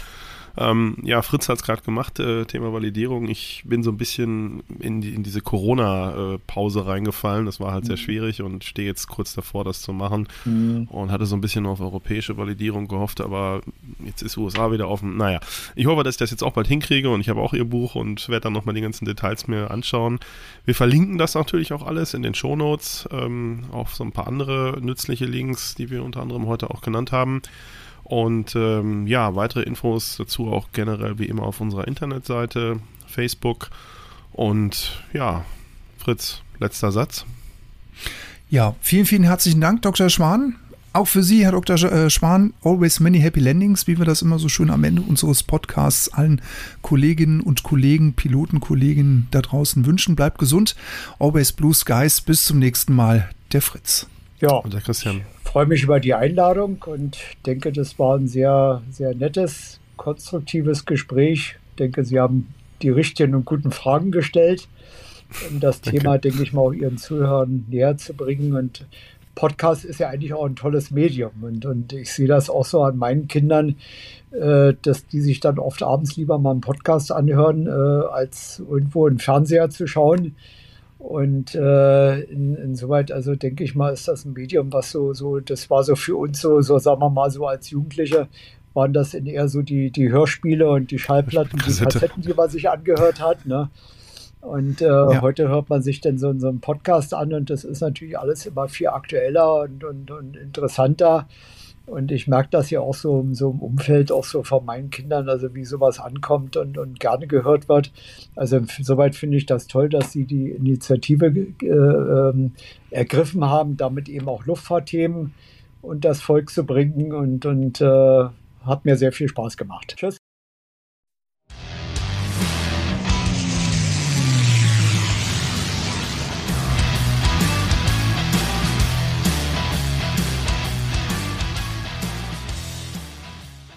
Ähm, ja, Fritz hat es gerade gemacht, äh, Thema Validierung. Ich bin so ein bisschen in, die, in diese Corona-Pause reingefallen. Das war halt mhm. sehr schwierig und stehe jetzt kurz davor, das zu machen. Mhm. Und hatte so ein bisschen auf europäische Validierung gehofft, aber jetzt ist USA wieder offen. Naja, ich hoffe, dass ich das jetzt auch bald hinkriege und ich habe auch ihr Buch und werde dann nochmal die ganzen Details mir anschauen. Wir verlinken das natürlich auch alles in den Shownotes, ähm, auf so ein paar andere nützliche Links, die wir unter anderem heute auch genannt haben. Und ähm, ja, weitere Infos dazu auch generell wie immer auf unserer Internetseite, Facebook. Und ja, Fritz, letzter Satz. Ja, vielen, vielen herzlichen Dank, Dr. Schwan. Auch für Sie, Herr Dr. Äh, Schwan, always many happy landings, wie wir das immer so schön am Ende unseres Podcasts allen Kolleginnen und Kollegen, Pilotenkolleginnen da draußen wünschen. Bleibt gesund. Always blue skies. Bis zum nächsten Mal. Der Fritz. Ja, und der Christian. Ich freue mich über die Einladung und denke, das war ein sehr, sehr nettes, konstruktives Gespräch. Ich denke, Sie haben die richtigen und guten Fragen gestellt, um das Danke. Thema, denke ich mal, auch Ihren Zuhörern näher zu bringen. Und Podcast ist ja eigentlich auch ein tolles Medium. Und, und ich sehe das auch so an meinen Kindern, äh, dass die sich dann oft abends lieber mal einen Podcast anhören, äh, als irgendwo einen Fernseher zu schauen. Und äh, in, insoweit, also denke ich mal, ist das ein Medium, was so, so, das war so für uns so, so sagen wir mal so als Jugendliche, waren das in eher so die, die Hörspiele und die Schallplatten, die Kassetten, die man sich angehört hat. Ne? Und äh, ja. heute hört man sich dann so, so einen Podcast an und das ist natürlich alles immer viel aktueller und, und, und interessanter. Und ich merke das ja auch so, so im Umfeld, auch so von meinen Kindern, also wie sowas ankommt und, und gerne gehört wird. Also soweit finde ich das toll, dass sie die Initiative äh, ergriffen haben, damit eben auch Luftfahrtthemen und das Volk zu bringen und, und äh, hat mir sehr viel Spaß gemacht. Tschüss.